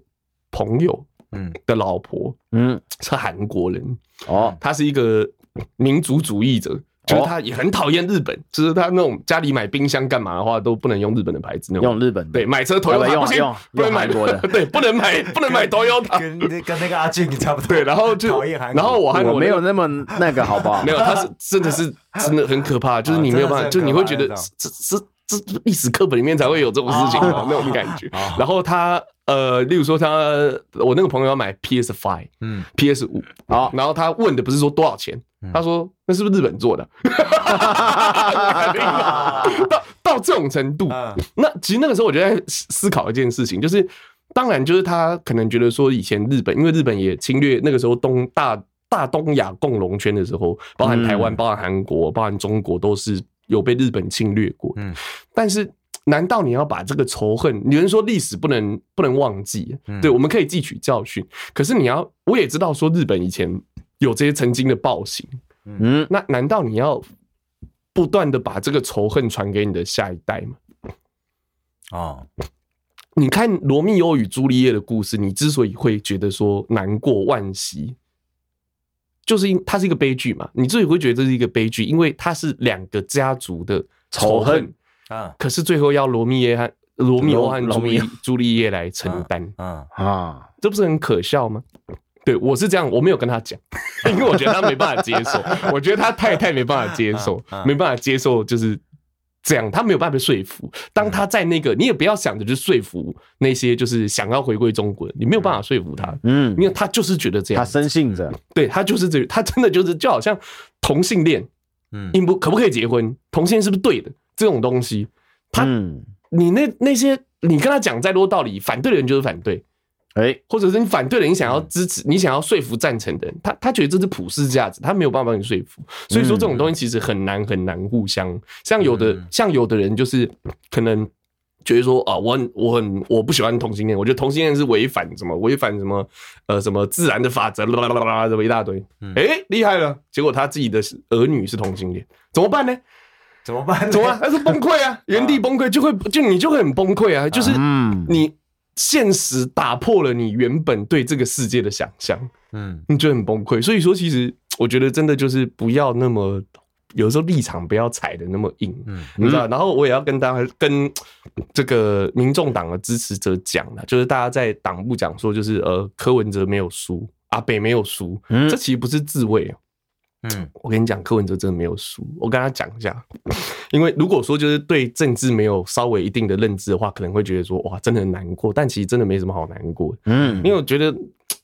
朋友，嗯，的老婆，嗯，是韩国人哦，他是一个民族主义者。就是他也很讨厌日本，就是他那种家里买冰箱干嘛的话都不能用日本的牌子，那种。用日本对买车 Toyota 不行，不能买。国的，对，不能买不能买 Toyota，跟跟那个阿俊差不多。对，然后就然后我还我没有那么那个好不好？没有，他是真的是真的很可怕，就是你没有办法，就你会觉得这这这历史课本里面才会有这种事情啊那种感觉。然后他呃，例如说他我那个朋友要买 PS Five，嗯，PS 五，好，然后他问的不是说多少钱。他说：“那是不是日本做的？” 到到这种程度，那其实那个时候我就在思考一件事情，就是当然就是他可能觉得说以前日本，因为日本也侵略那个时候东大大东亚共荣圈的时候，包含台湾、包含韩国、包含中国，都是有被日本侵略过。嗯，但是难道你要把这个仇恨？有人说历史不能不能忘记，对，我们可以汲取教训。可是你要，我也知道说日本以前。有这些曾经的暴行，嗯，那难道你要不断的把这个仇恨传给你的下一代吗？哦，你看《罗密欧与朱丽叶》的故事，你之所以会觉得说难过、惋惜，就是因它是一个悲剧嘛。你之所以会觉得这是一个悲剧，因为它是两个家族的仇恨啊。可是最后要罗密耶和罗密欧和朱丽朱丽叶来承担啊啊，这不是很可笑吗？对，我是这样，我没有跟他讲，因为我觉得他没办法接受，我觉得他太太没办法接受，没办法接受就是这样，他没有办法被说服。当他在那个，你也不要想着去说服那些就是想要回归中国，你没有办法说服他，嗯，因为他就是觉得这样，他深信着，对他就是这，他真的就是就好像同性恋，嗯，应不可不可以结婚，同性恋是不是对的？这种东西，他，你那那些你跟他讲再多道理，反对的人就是反对。哎，或者是你反对了，你想要支持，你想要说服赞成的人，他他觉得这是普世价值，他没有办法帮你说服。所以说这种东西其实很难很难互相。像有的像有的人就是可能觉得说啊，我很我很我不喜欢同性恋，我觉得同性恋是违反什么违反什么呃什么自然的法则，啦啦啦啦这么一大堆。哎，厉害了，结果他自己的儿女是同性恋，怎么办呢？怎么办？怎么办？他是崩溃啊，原地崩溃，就会就你就会很崩溃啊，就是你。现实打破了你原本对这个世界的想象，嗯，你就很崩溃。所以说，其实我觉得真的就是不要那么，有时候立场不要踩的那么硬，嗯，你知道。然后我也要跟大家跟这个民众党的支持者讲了，就是大家在党部讲说，就是呃，柯文哲没有输，阿北没有输，这其实不是自卫啊。嗯，我跟你讲，柯文哲真的没有输。我跟他讲一下，因为如果说就是对政治没有稍微一定的认知的话，可能会觉得说哇，真的很难过。但其实真的没什么好难过。嗯，因为我觉得，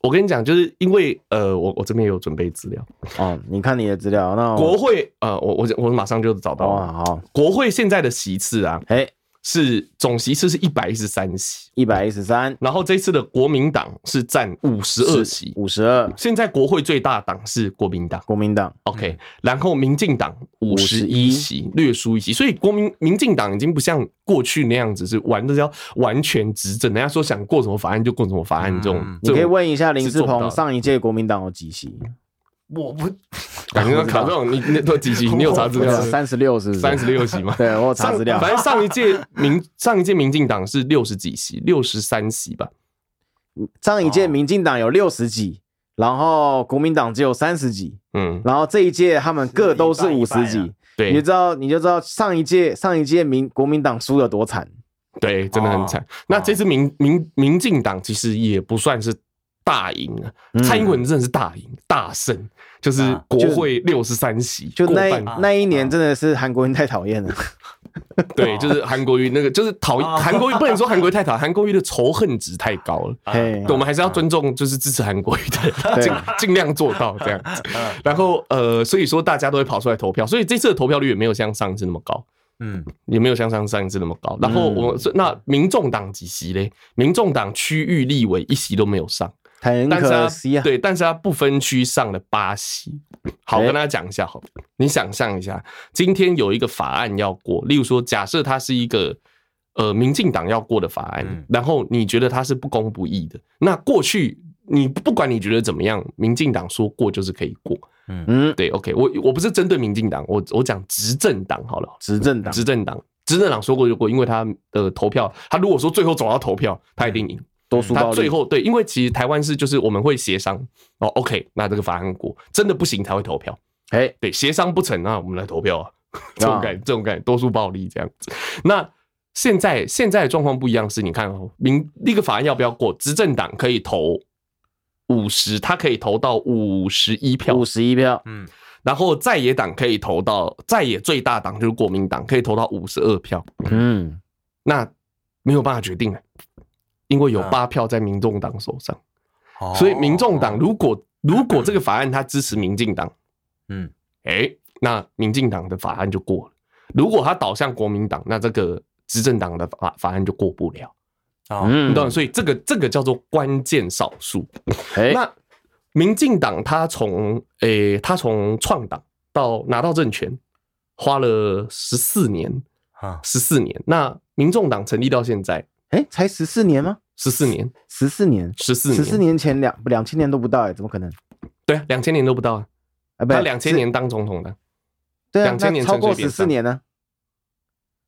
我跟你讲，就是因为呃，我我这边也有准备资料哦。你看你的资料，那国会呃，我我我马上就找到了。好，国会现在的席次啊，哎。是总席次是一百一十三席，一百一十三。然后这次的国民党是占五十二席，五十二。现在国会最大党是国民党，国民党。OK，然后民进党五十一席，略输一席。所以国民民进党已经不像过去那样子是玩的要完全执政，人家说想过什么法案就过什么法案这种。你可以问一下林志鹏，上一届国民党有几席？我不，感觉卡这种，你那都几席？你有查资料？三十六是三十六席吗？对，我有查资料。反正上一届民 上一届民进党是六十几席，六十三席吧。上一届民进党有六十几，然后国民党只有三十几。嗯，然后这一届他们各都是五十几。对，你知道你就知道上一届上一届民国民党输的多惨。对，真的很惨。那这次民民民进党其实也不算是大赢啊，蔡英文真的是大赢大胜。就是国会六十三席，就那那一年真的是韩国人太讨厌了。对，就是韩国瑜那个，就是讨厌韩国瑜，不能说韩国瑜太讨厌，韩国瑜的仇恨值太高了。对，我们还是要尊重，就是支持韩国瑜的，尽尽量做到这样子。然后呃，所以说大家都会跑出来投票，所以这次的投票率也没有像上一次那么高，嗯，也没有像上上一次那么高。然后我那民众党几席嘞？民众党区域立委一席都没有上。很可惜啊，对，但是他不分区上了巴西。好，跟大家讲一下，好，你想象一下，今天有一个法案要过，例如说，假设它是一个呃民进党要过的法案，然后你觉得它是不公不义的，那过去你不管你觉得怎么样，民进党说过就是可以过，嗯嗯，对，OK，我我不是针对民进党，我我讲执政党好了，执政党，执政党，执政党说过就过，因为他的投票，他如果说最后走到投票，他一定赢。多数他最后对，因为其实台湾是就是我们会协商哦，OK，那这个法案过真的不行才会投票，哎，对，协商不成那我们来投票啊，这种感这种感觉多数暴力这样子。那现在现在的状况不一样，是你看哦，民那个法案要不要过？执政党可以投五十，他可以投到五十一票，五十一票，嗯，然后在野党可以投到在野最大党就是国民党可以投到五十二票，嗯，那没有办法决定因为有八票在民众党手上，所以民众党如果如果这个法案他支持民进党，嗯，哎，那民进党的法案就过了；如果他倒向国民党，那这个执政党的法法案就过不了。嗯，你懂？所以这个这个叫做关键少数。那民进党他从诶他从创党到拿到政权花了十四年啊，十四年。那民众党成立到现在。哎，才十四年吗？十四年，十四年，十四年，十四年前两两千年都不到哎，怎么可能？对啊，两千年都不到啊！啊，不，他两千年当总统的，对啊，两千年超过十四年呢。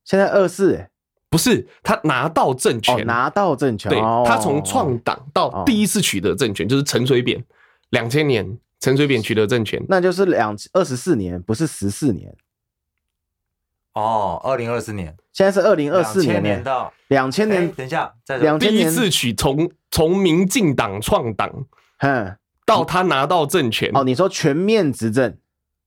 现在二四欸，不是他拿到政权，拿到政权，对，他从创党到第一次取得政权就是陈水扁，两千年陈水扁取得政权，那就是两二十四年，不是十四年。哦，二零二四年，现在是二零二四年，年到两千年。等一下，在两千年第一次取从从民进党创党，哼，到他拿到政权。哦，你说全面执政？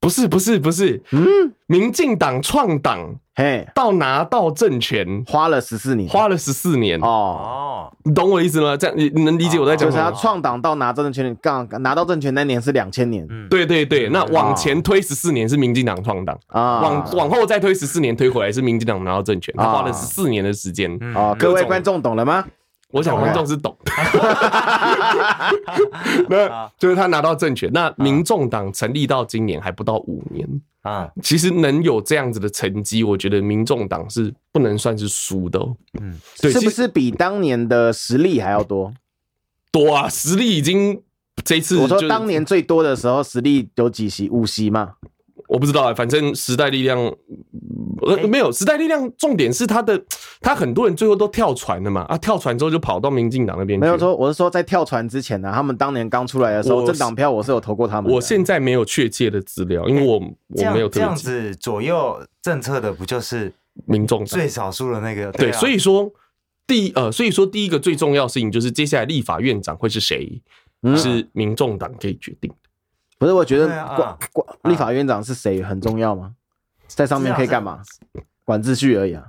不是，不是，不是。嗯，民进党创党，嘿，到拿到政权花了十四年，花了十四年。哦，你懂我意思吗？这样你你能理解我在讲什么？就是他创党到拿政权，刚拿到政权那年是两千年。嗯，对对对。那往前推十四年是民进党创党啊，往往后再推十四年推回来是民进党拿到政权，他花了十四年的时间。啊，各位观众懂了吗？我想观众是懂的，那就是他拿到政权。那民众党成立到今年还不到五年啊，其实能有这样子的成绩，我觉得民众党是不能算是输的。嗯，对，是不是比当年的实力还要多？多啊，实力已经这次我说当年最多的时候，实力有几席？五席吗？我不知道啊，反正时代力量呃没有时代力量，重点是他的他很多人最后都跳船了嘛啊，跳船之后就跑到民进党那边。没有说，我是说在跳船之前呢、啊，他们当年刚出来的时候，政党票我是有投过他们。我现在没有确切的资料，因为我我没有这样子左右政策的，不就是民众最少数的那个？对，所以说第呃，所以说第一个最重要的事情就是接下来立法院长会是谁，是民众党可以决定。不是，我觉得管管立法院长是谁很重要吗？在上面可以干嘛？管秩序而已啊。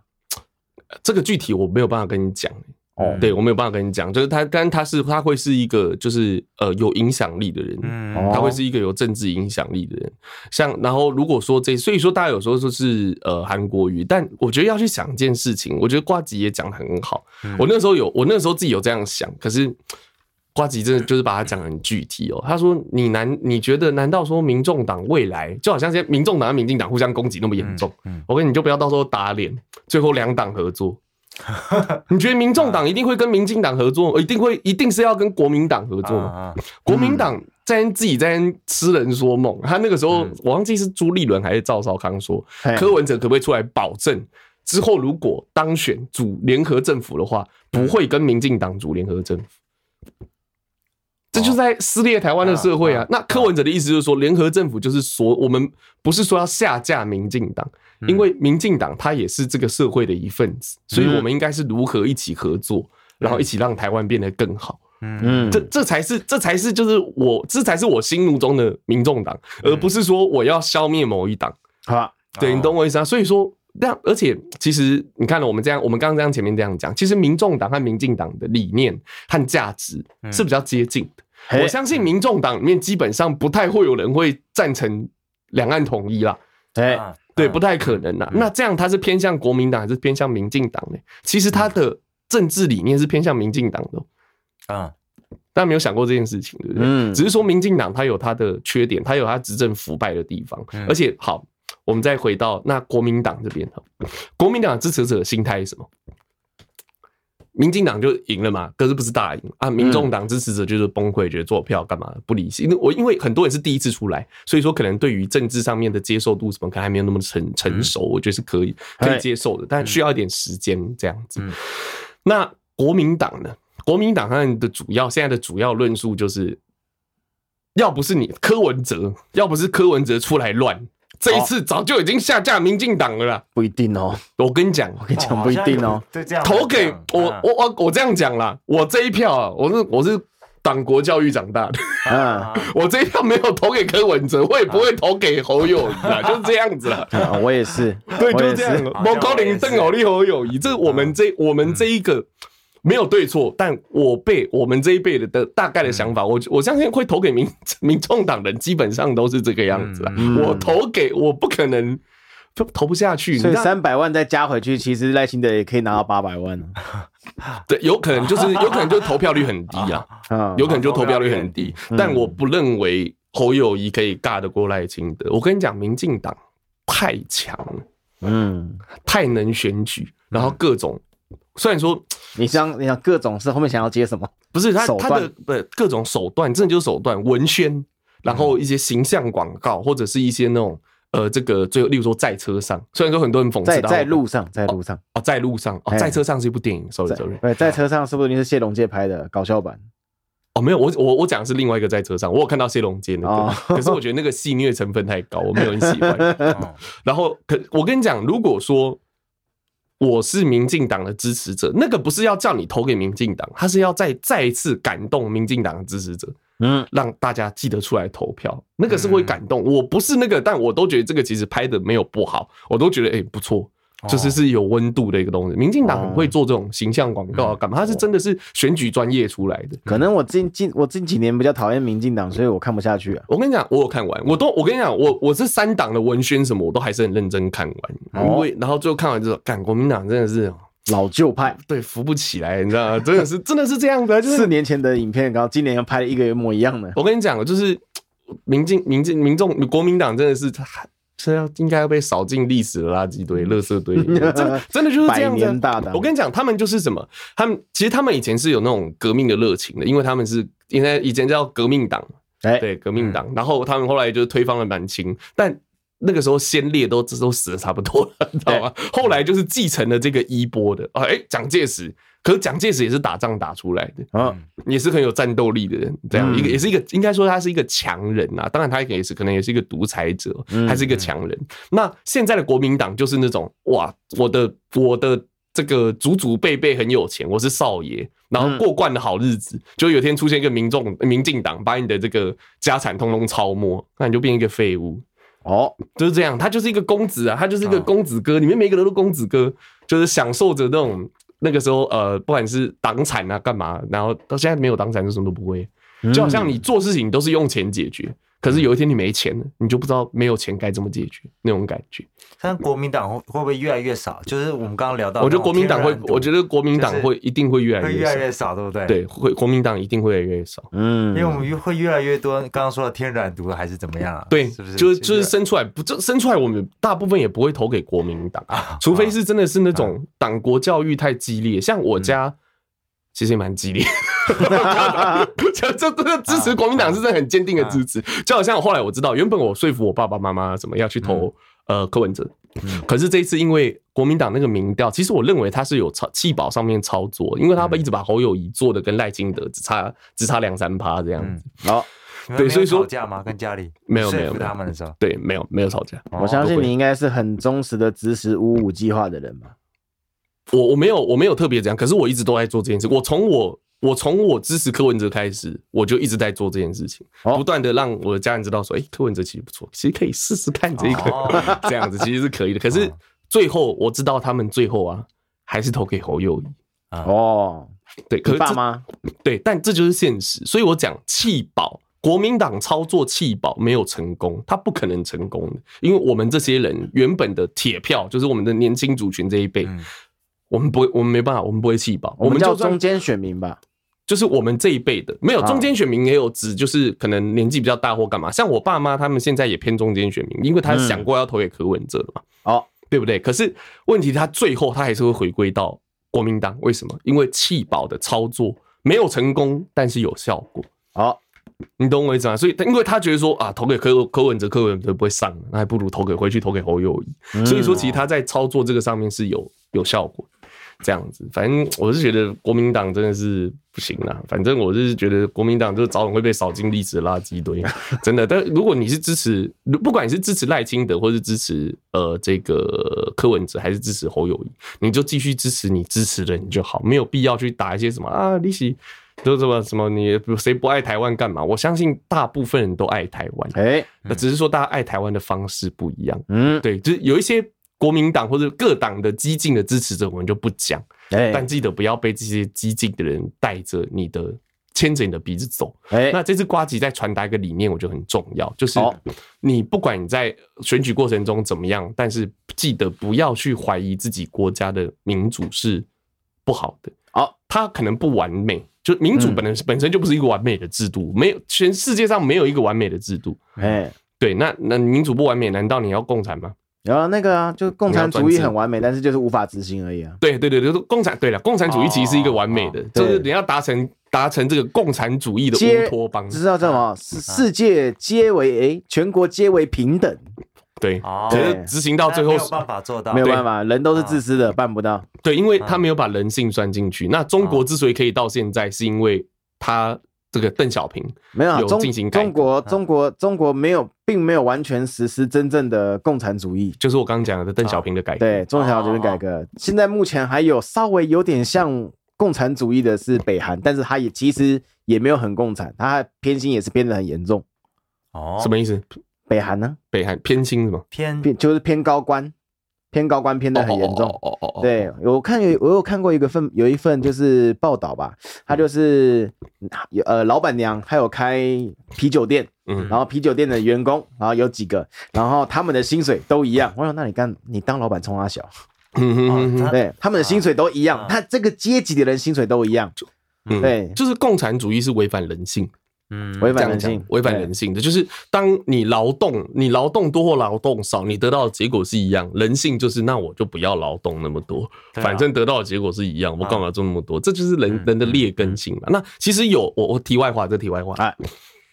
这个具体我没有办法跟你讲。哦，对，我没有办法跟你讲，就是他，但他是他会是一个，就是呃有影响力的人，他会是一个有政治影响力的人。像然后如果说这，所以说大家有时候说是呃韩国瑜，但我觉得要去想一件事情，我觉得瓜吉也讲的很好。我那时候有，我那时候自己有这样想，可是。呱吉真的就是把它讲得很具体哦。他说：“你难，你觉得难道说民众党未来就好像现在民众党和民进党互相攻击那么严重？我跟你就不要到时候打脸，最后两党合作。你觉得民众党一定会跟民进党合作？一定会，一定是要跟国民党合作吗？国民党在自己在痴人说梦。他那个时候我忘记是朱立伦还是赵少康说，柯文哲可不可以出来保证，之后如果当选组联合政府的话，不会跟民进党组联合政府？”这就是在撕裂台湾的社会啊！那柯文哲的意思就是说，联合政府就是说，我们不是说要下架民进党，因为民进党它也是这个社会的一份子，所以我们应该是如何一起合作，然后一起让台湾变得更好。嗯，这这才是这才是就是我这才是我心目中的民众党，而不是说我要消灭某一党。好，对，你懂我意思啊？所以说。那而且其实你看了我们这样，我们刚刚这样前面这样讲，其实民众党和民进党的理念和价值是比较接近的。嗯、我相信民众党里面基本上不太会有人会赞成两岸统一啦。哎对，不太可能啦。那这样他是偏向国民党还是偏向民进党呢？其实他的政治理念是偏向民进党的。啊，大家没有想过这件事情，对不对？嗯，只是说民进党它有它的缺点，它有它执政腐败的地方，而且好。我们再回到那国民党这边哈，国民党支持者的心态是什么？民进党就赢了嘛，可是不是大赢啊？民众党支持者就是崩溃，觉得做票干嘛不理性？因为我因为很多人是第一次出来，所以说可能对于政治上面的接受度什么，可能还没有那么成成熟，我觉得是可以可以接受的，但需要一点时间这样子。那国民党呢？国民党他们的主要现在的主要论述就是，要不是你柯文哲，要不是柯文哲出来乱。这一次早就已经下架民进党了啦，不一定哦。我跟你讲，我跟你讲不一定哦。投给我，我我我这样讲啦，我这一票啊，我是我是党国教育长大的，嗯，我这一票没有投给柯文哲，我也不会投给侯友宜啦，就是这样子啦。我也是，对，就是这样。毛高龄、邓好利、侯友谊，这是我们这我们这一个。没有对错，但我辈我们这一辈的的大概的想法，我我相信会投给民民众党人，基本上都是这个样子。我投给我不可能就投不下去，所以三百万再加回去，其实赖清德也可以拿到八百万。对，有可能就是有可能就投票率很低 啊，有可能就投票率很低。但我不认为侯友宜可以尬得过赖清德。我跟你讲，民进党太强了，嗯，太能选举，然后各种。虽然说你像你像各种是后面想要接什么？不是他他的不各种手段，真的就是手段文宣，然后一些形象广告，或者是一些那种呃这个最后例如说在车上，虽然说很多人讽刺在在路上在路上哦在路上哦在车上是一部电影，sorry sorry，对在车上是不是你是谢龙介拍的搞笑版？哦没有我我我讲的是另外一个在车上，我有看到谢龙介那个，可是我觉得那个戏虐成分太高，我没有很喜欢。然后可我跟你讲，如果说。我是民进党的支持者，那个不是要叫你投给民进党，他是要再再一次感动民进党的支持者，嗯，让大家记得出来投票，那个是会感动。我不是那个，但我都觉得这个其实拍的没有不好，我都觉得哎不错。就是是有温度的一个东西，民进党很会做这种形象广告啊，干嘛？他是真的是选举专业出来的。可能我近近我近几年比较讨厌民进党，所以我看不下去啊。我跟你讲，我有看完，我都我跟你讲，我我是三党的文宣什么，我都还是很认真看完。因为然后最后看完之后，干国民党真的是老旧派，对，扶不起来，你知道吗？真的是真的是这样的，就是四年前的影片，然后今年又拍了一个一模一样的。我跟你讲，就是 民进民进民众国民党真的是他。是要应该要被扫进历史的垃圾堆、垃圾堆，真的真的就是这样子。我跟你讲，他们就是什么？他们其实他们以前是有那种革命的热情的，因为他们是应该以前叫革命党，哎，对，革命党。然后他们后来就是推翻了满清，但那个时候先烈都都死的差不多了，你知道吗？后来就是继承了这个衣钵的，哎，蒋介石。可是蒋介石也是打仗打出来的啊，也是很有战斗力的人，这样一个也是一个应该说他是一个强人啊。当然他也是可能也是一个独裁者，还是一个强人。那现在的国民党就是那种哇，我的我的这个祖祖辈辈很有钱，我是少爷，然后过惯的好日子，就有天出现一个民众民进党把你的这个家产通通抄没，那你就变一个废物哦，就是这样。他就是一个公子啊，他就是一个公子哥，里面每个人都公子哥，就是享受着那种。那个时候，呃，不管是党产啊，干嘛，然后到现在没有党产，就什么都不会，就好像你做事情都是用钱解决。可是有一天你没钱了，你就不知道没有钱该怎么解决那种感觉。但国民党会会不会越来越少？就是我们刚刚聊到，我觉得国民党会，我觉得国民党会一定会越来越越来越少，对不对？对，会国民党一定会越来越少。嗯，因为我们会越来越多。刚刚说的天然毒还是怎么样啊？对，是不是？就是就是生出来不就生出来，我们大部分也不会投给国民党，除非是真的是那种党国教育太激烈，像我家。其实也蛮激烈，这这这支持国民党是真的很坚定的支持，就好像后来我知道，原本我说服我爸爸妈妈怎么要去投呃柯文哲，可是这一次因为国民党那个民调，其实我认为他是有操弃保上面操作，因为他们一直把侯友宜做的跟赖清德只差只差两三趴这样子。好，对，所以说吵架吗？跟家里没有没有他们的时候，对，没有没有吵架。我相信你应该是很忠实的支持五五计划的人吧。我我没有我没有特别这样，可是我一直都在做这件事。我从我我从我支持柯文哲开始，我就一直在做这件事情，不断的让我的家人知道说，哎，柯文哲其实不错，其实可以试试看这个 这样子，其实是可以的。可是最后我知道他们最后啊，还是投给侯友宜啊。哦，对，可是爸妈对，但这就是现实。所以我讲弃保，国民党操作弃保没有成功，他不可能成功的，因为我们这些人原本的铁票，就是我们的年轻族群这一辈，嗯、我们不会，我们没办法，我们不会弃保，我们叫中间选民吧。就是我们这一辈的，没有中间选民也有指，就是可能年纪比较大或干嘛。像我爸妈他们现在也偏中间选民，因为他想过要投给柯文哲嘛，哦，对不对？可是问题他最后他还是会回归到国民党，为什么？因为弃保的操作没有成功，但是有效果。好，你懂我意思吗？所以因为他觉得说啊，投给柯柯文哲，柯文哲不会上，那还不如投给回去投给侯友宜。所以说，其实他在操作这个上面是有有效果。这样子，反正我是觉得国民党真的是不行啦。反正我是觉得国民党就早晚会被扫进历史的垃圾堆，真的。但如果你是支持，不管你是支持赖清德，或是支持呃这个柯文哲，还是支持侯友谊，你就继续支持你支持的人就好，没有必要去打一些什么啊，利息都什么什么，你谁不爱台湾干嘛？我相信大部分人都爱台湾，哎，那只是说大家爱台湾的方式不一样。嗯，对，就是有一些。国民党或者各党的激进的支持者，我们就不讲。但记得不要被这些激进的人带着你的牵着你的鼻子走。那这次瓜吉在传达一个理念，我觉得很重要，就是你不管你在选举过程中怎么样，但是记得不要去怀疑自己国家的民主是不好的。好，它可能不完美，就民主本身本身就不是一个完美的制度，没有全世界上没有一个完美的制度。哎，对，那那民主不完美，难道你要共产吗？然后那个啊，就共产主义很完美，但是就是无法执行而已啊。对对对，就是共产。对了，共产主义其实是一个完美的，就是你要达成达成这个共产主义的乌托邦。知道这么？世界皆为诶，全国皆为平等。对，可是执行到最后没有办法做到，没有办法，人都是自私的，办不到。对，因为他没有把人性算进去。那中国之所以可以到现在，是因为他。这个邓小平没有进行中国中国中国没有，并没有完全实施真正的共产主义，就是我刚刚讲的邓小平的改革。对，邓小平的改革，现在目前还有稍微有点像共产主义的是北韩，但是他也其实也没有很共产，他偏心也是偏得很严重。哦，什么意思？北韩呢？北韩偏心什么？偏偏就是偏高官。偏高官偏的很严重，哦哦哦，对，我看有我有看过一个份有一份就是报道吧，他就是有呃老板娘还有开啤酒店，嗯，然后啤酒店的员工然后有几个，然后他们的薪水都一样，我想那你干你当老板冲他小，嗯对，他们的薪水都一样，他这个阶级的人薪水都一样，对，就是共产主义是违反人性。嗯，违反人性，违反人性的就是，当你劳动，你劳动多或劳动少，你得到的结果是一样。人性就是，那我就不要劳动那么多，反正得到的结果是一样，我干嘛做那么多？这就是人人的劣根性嘛。那其实有我我题外话，这题外话，哎，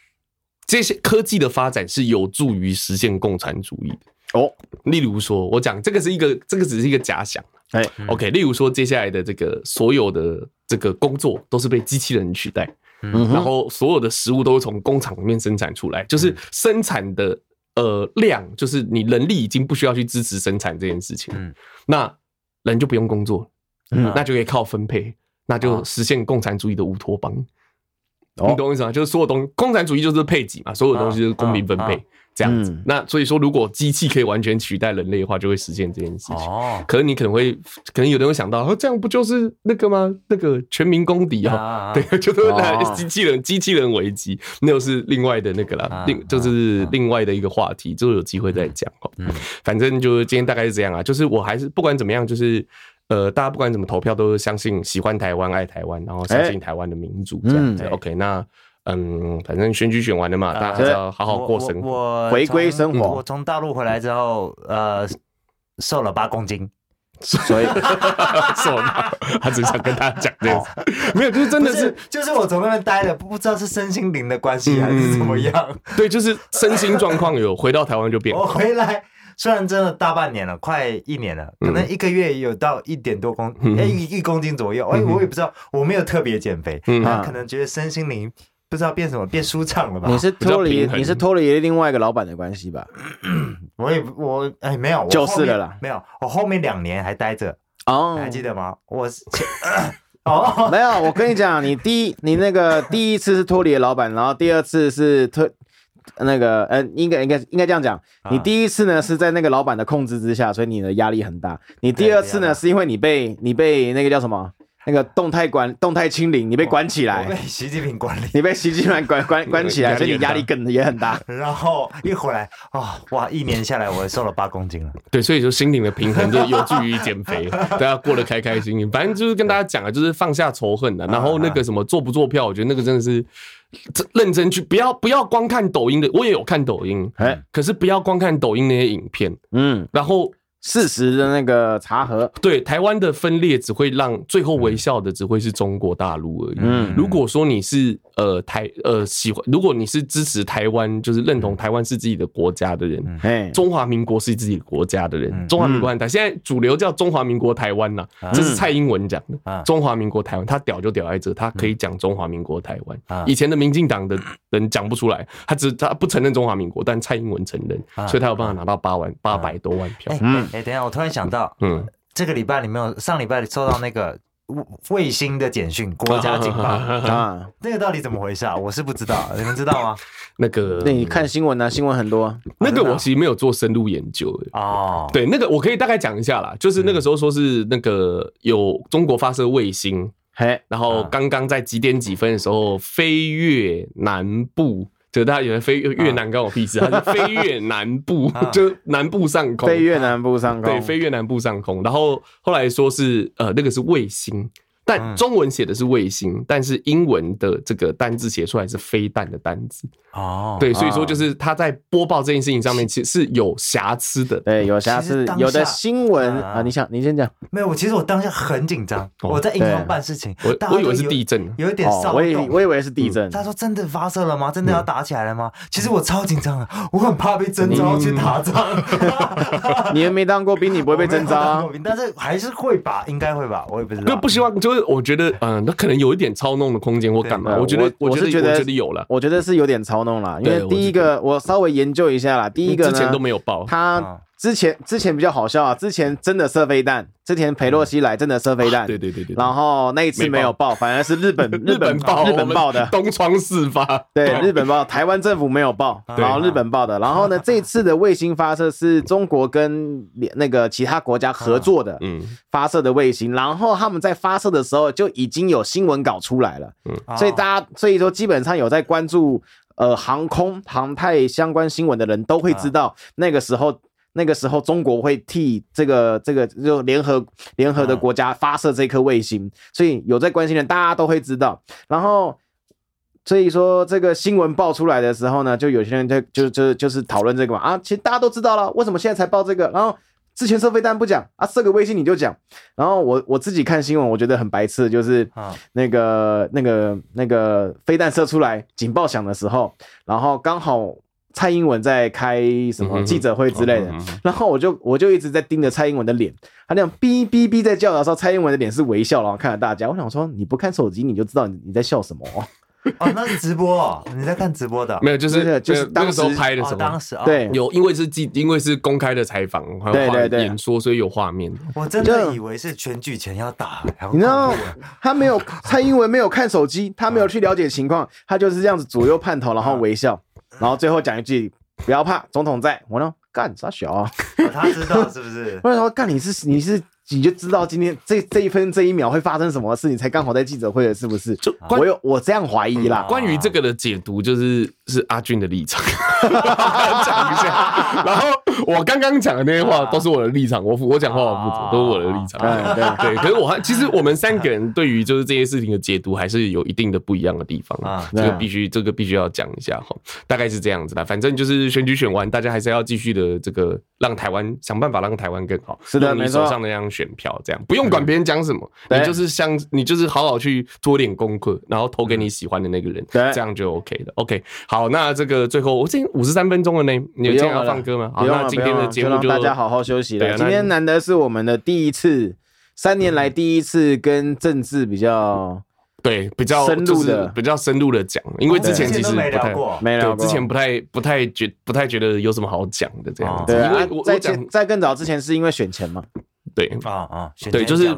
这些科技的发展是有助于实现共产主义的哦。例如说，我讲这个是一个，这个只是一个假想，哎，OK。例如说，接下来的这个所有的这个工作都是被机器人取代。然后所有的食物都是从工厂里面生产出来，就是生产的呃量，就是你人力已经不需要去支持生产这件事情，那人就不用工作，那就可以靠分配，那就实现共产主义的乌托邦。你懂我意思吗？就是所有东西，共产主义就是配给嘛，所有东西就是公平分配。这样子，那所以说，如果机器可以完全取代人类的话，就会实现这件事情。哦，可能你可能会，可能有人会想到，这样不就是那个吗？那个全民公敌啊？对，就是那机器人，机器人危机，那又是另外的那个啦，另就是另外的一个话题，之后有机会再讲。嗯，反正就是今天大概是这样啊，就是我还是不管怎么样，就是呃，大家不管怎么投票，都是相信喜欢台湾、爱台湾，然后相信台湾的民主这样子。OK，那。嗯，反正选举选完了嘛，大家要好好过生活，回归生活。我从大陆回来之后，呃，瘦了八公斤，所以 瘦了。他只想跟大家讲这个，没有，就是真的是，就是我从那边待了，不知道是身心灵的关系还是怎么样。对，就是身心状况有回到台湾就变。我回来虽然真的大半年了，快一年了，可能一个月有到一点多公，哎，一公斤左右。哎，我也不知道，我没有特别减肥，他可能觉得身心灵。不知道变什么，变舒畅了吧？你是脱离，你是脱离另外一个老板的关系吧？我也我哎，没有，就是了啦。没有，我后面两年还待着哦，你还记得吗？我是 哦，没有。我跟你讲，你第一，你那个第一次是脱离了老板，然后第二次是脱那个呃，应该应该应该这样讲，你第一次呢是在那个老板的控制之下，所以你的压力很大。你第二次呢是因为你被你被那个叫什么？那个动态管动态清零，你被关起来，被习近平管理，你被习近平管管管 起来，所以你压力更也很大。然后一回来啊、哦，哇，一年下来我瘦了八公斤了。对，所以说心灵的平衡就有助于减肥，大家过得开开心心。反正就是跟大家讲啊，就是放下仇恨的。然后那个什么做不做票，我觉得那个真的是认真去，不要不要光看抖音的，我也有看抖音，哎，可是不要光看抖音那些影片，嗯，然后。事实的那个查核，对台湾的分裂只会让最后微笑的只会是中国大陆而已。嗯，如果说你是呃台呃喜欢，如果你是支持台湾，就是认同台湾是自己的国家的人，嗯，中华民国是自己的国家的人，嗯、中华民国台现在主流叫中华民国台湾呐，这是蔡英文讲的。中华民国台湾，他屌就屌在这，他可以讲中华民国台湾。以前的民进党的 人讲不出来，他只他不承认中华民国，但蔡英文承认，所以他有办法拿到八万八百多万票。嗯。哎，等一下，我突然想到，嗯，这个礼拜你没有上礼拜你收到那个卫星的简讯，国家警报啊，那个到底怎么回事啊？我是不知道，你们知道吗？那个，那你看新闻啊？新闻很多，那个我其实没有做深入研究哦。对，那个我可以大概讲一下啦，就是那个时候说是那个有中国发射卫星，嘿，然后刚刚在几点几分的时候飞越南部。就大家以为飞越南跟我屁事，它是飞越南部，就南部上空，飞越南部上空，对，飞越南部上空。然后后来说是呃，那个是卫星。但中文写的是卫星，但是英文的这个单字写出来是飞弹的单字哦。对，所以说就是他在播报这件事情上面其实是有瑕疵的，对，有瑕疵。有的新闻啊，你想，你先讲。没有，我其实我当下很紧张，我在银行办事情，我我以为是地震，有一点骚动，我以我以为是地震。他说真的发射了吗？真的要打起来了吗？其实我超紧张的，我很怕被征召去打仗。你 也没当过兵，你不会被征召啊？但是还是会吧，应该会吧，我也不知道。就不希望就是。我觉得，嗯，那可能有一点操弄的空间或干嘛？我觉得，我是觉得，我觉得有了。我觉得是有点操弄了，因为第一个，我稍微研究一下啦。第一个之前都没有报，他之前之前比较好笑啊，之前真的射飞弹。之前裴洛西来真的射飞弹，对对对对，然后那一次没有报，反而是日本 日本报日本报的。东窗事发，对日本报，台湾政府没有报，然后日本报的，然后呢，这次的卫星发射是中国跟那个其他国家合作的，嗯，发射的卫星，然后他们在发射的时候就已经有新闻稿出来了，嗯，所以大家所以说基本上有在关注呃航空航太相关新闻的人都会知道那个时候。那个时候，中国会替这个这个就联合联合的国家发射这颗卫星，所以有在关心的，大家都会知道。然后，所以说这个新闻爆出来的时候呢，就有些人就就就就是讨论这个嘛啊，其实大家都知道了，为什么现在才报这个？然后之前射飞弹不讲啊，射个微信你就讲。然后我我自己看新闻，我觉得很白痴，就是那个那个那个飞弹射出来警报响的时候，然后刚好。蔡英文在开什么记者会之类的，然后我就我就一直在盯着蔡英文的脸，他那样哔哔哔在叫的时候，蔡英文的脸是微笑，然后看着大家。我想说，你不看手机，你就知道你你在笑什么哦，那是直播哦，你在看直播的？没有，就是就是那个时候拍的时候，当时对有，因为是记，因为是公开的采访，对对对，演说，所以有画面。我真的以为是选举前要打，你知道他没有蔡英文没有看手机，他没有去了解情况，他就是这样子左右探头，然后微笑。然后最后讲一句：“不要怕，总统在。”我呢，干啥小啊？他知道是不是？我说干，你是你是。你就知道今天这这一分这一秒会发生什么事，你才刚好在记者会的，是不是？就我有我这样怀疑啦。关于这个的解读，就是是阿俊的立场，讲一下。然后 我刚刚讲的那些话都是我的立场，我我讲话我负责，都是我的立场。对对对。可是我还其实我们三个人对于就是这些事情的解读，还是有一定的不一样的地方啊。这个必须这个必须要讲一下哈，大概是这样子的。反正就是选举选完，大家还是要继续的这个让台湾想办法让台湾更好。是的，你手上那张。选票这样不用管别人讲什么，你就是像你就是好好去做点功课，然后投给你喜欢的那个人，这样就 OK 了。OK，好，那这个最后我这五十三分钟了呢，你今天要放歌吗？好，那今天的节目就大家好好休息了。今天难得是我们的第一次，三年来第一次跟政治比较。对，比较深入的，比较深入的讲，因为之前其实不太，没聊过，之前不太不太觉不太觉得有什么好讲的这样子。对，因为我在讲在更早之前是因为选前嘛。对啊啊，对，就是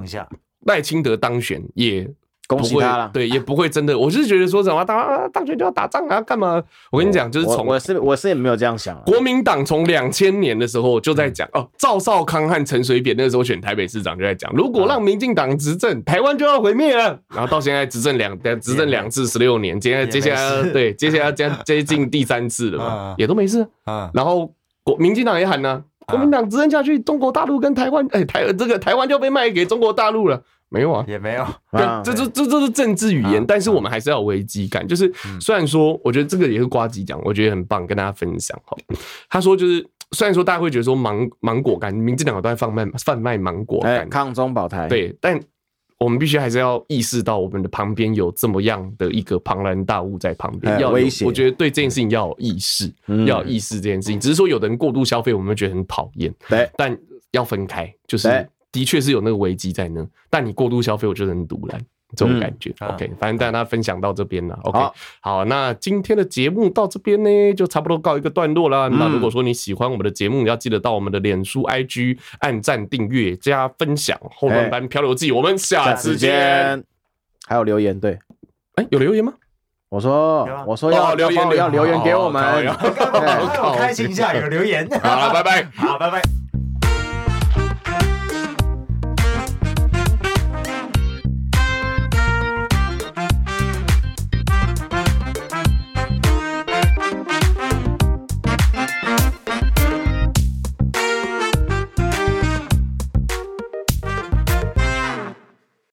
赖清德当选也恭喜他了，对，也不会真的。我就是觉得说什么当当选就要打仗啊，干嘛？我跟你讲，就是从我是我是也没有这样想。国民党从两千年的时候就在讲哦，赵少康和陈水扁那个时候选台北市长就在讲，如果让民进党执政，台湾就要毁灭了。然后到现在执政两 执政两次十六年，接下来接下来对接下来将接近第三次了嘛，也都没事啊。然后国民进党也喊呢，国民党执政下去，中国大陆跟台湾哎台这个台湾就被卖给中国大陆了。没有啊，也没有，这这这这是政治语言，但是我们还是要有危机感。就是虽然说，我觉得这个也是瓜吉讲，我觉得很棒，跟大家分享哈。他说就是，虽然说大家会觉得说芒芒果干，民进党都在贩卖贩卖芒果干，抗中保台，对，但我们必须还是要意识到，我们的旁边有这么样的一个庞然大物在旁边，要威胁。我觉得对这件事情要有意识，要有意识这件事情。只是说有的人过度消费，我们会觉得很讨厌，对，但要分开，就是。的确是有那个危机在那，但你过度消费，我觉得很赌烂这种感觉。嗯、OK，反正大家分享到这边了。OK，好，好，那今天的节目到这边呢，就差不多告一个段落啦。嗯、那如果说你喜欢我们的节目，你要记得到我们的脸书、IG 按赞、订阅、加分享。后段班漂流记，我们下次见。还有留言，对，哎、欸，有留言吗？我说，我说要留言，要留言给我们，我开心一下，有留言。好了，拜拜，好，拜拜。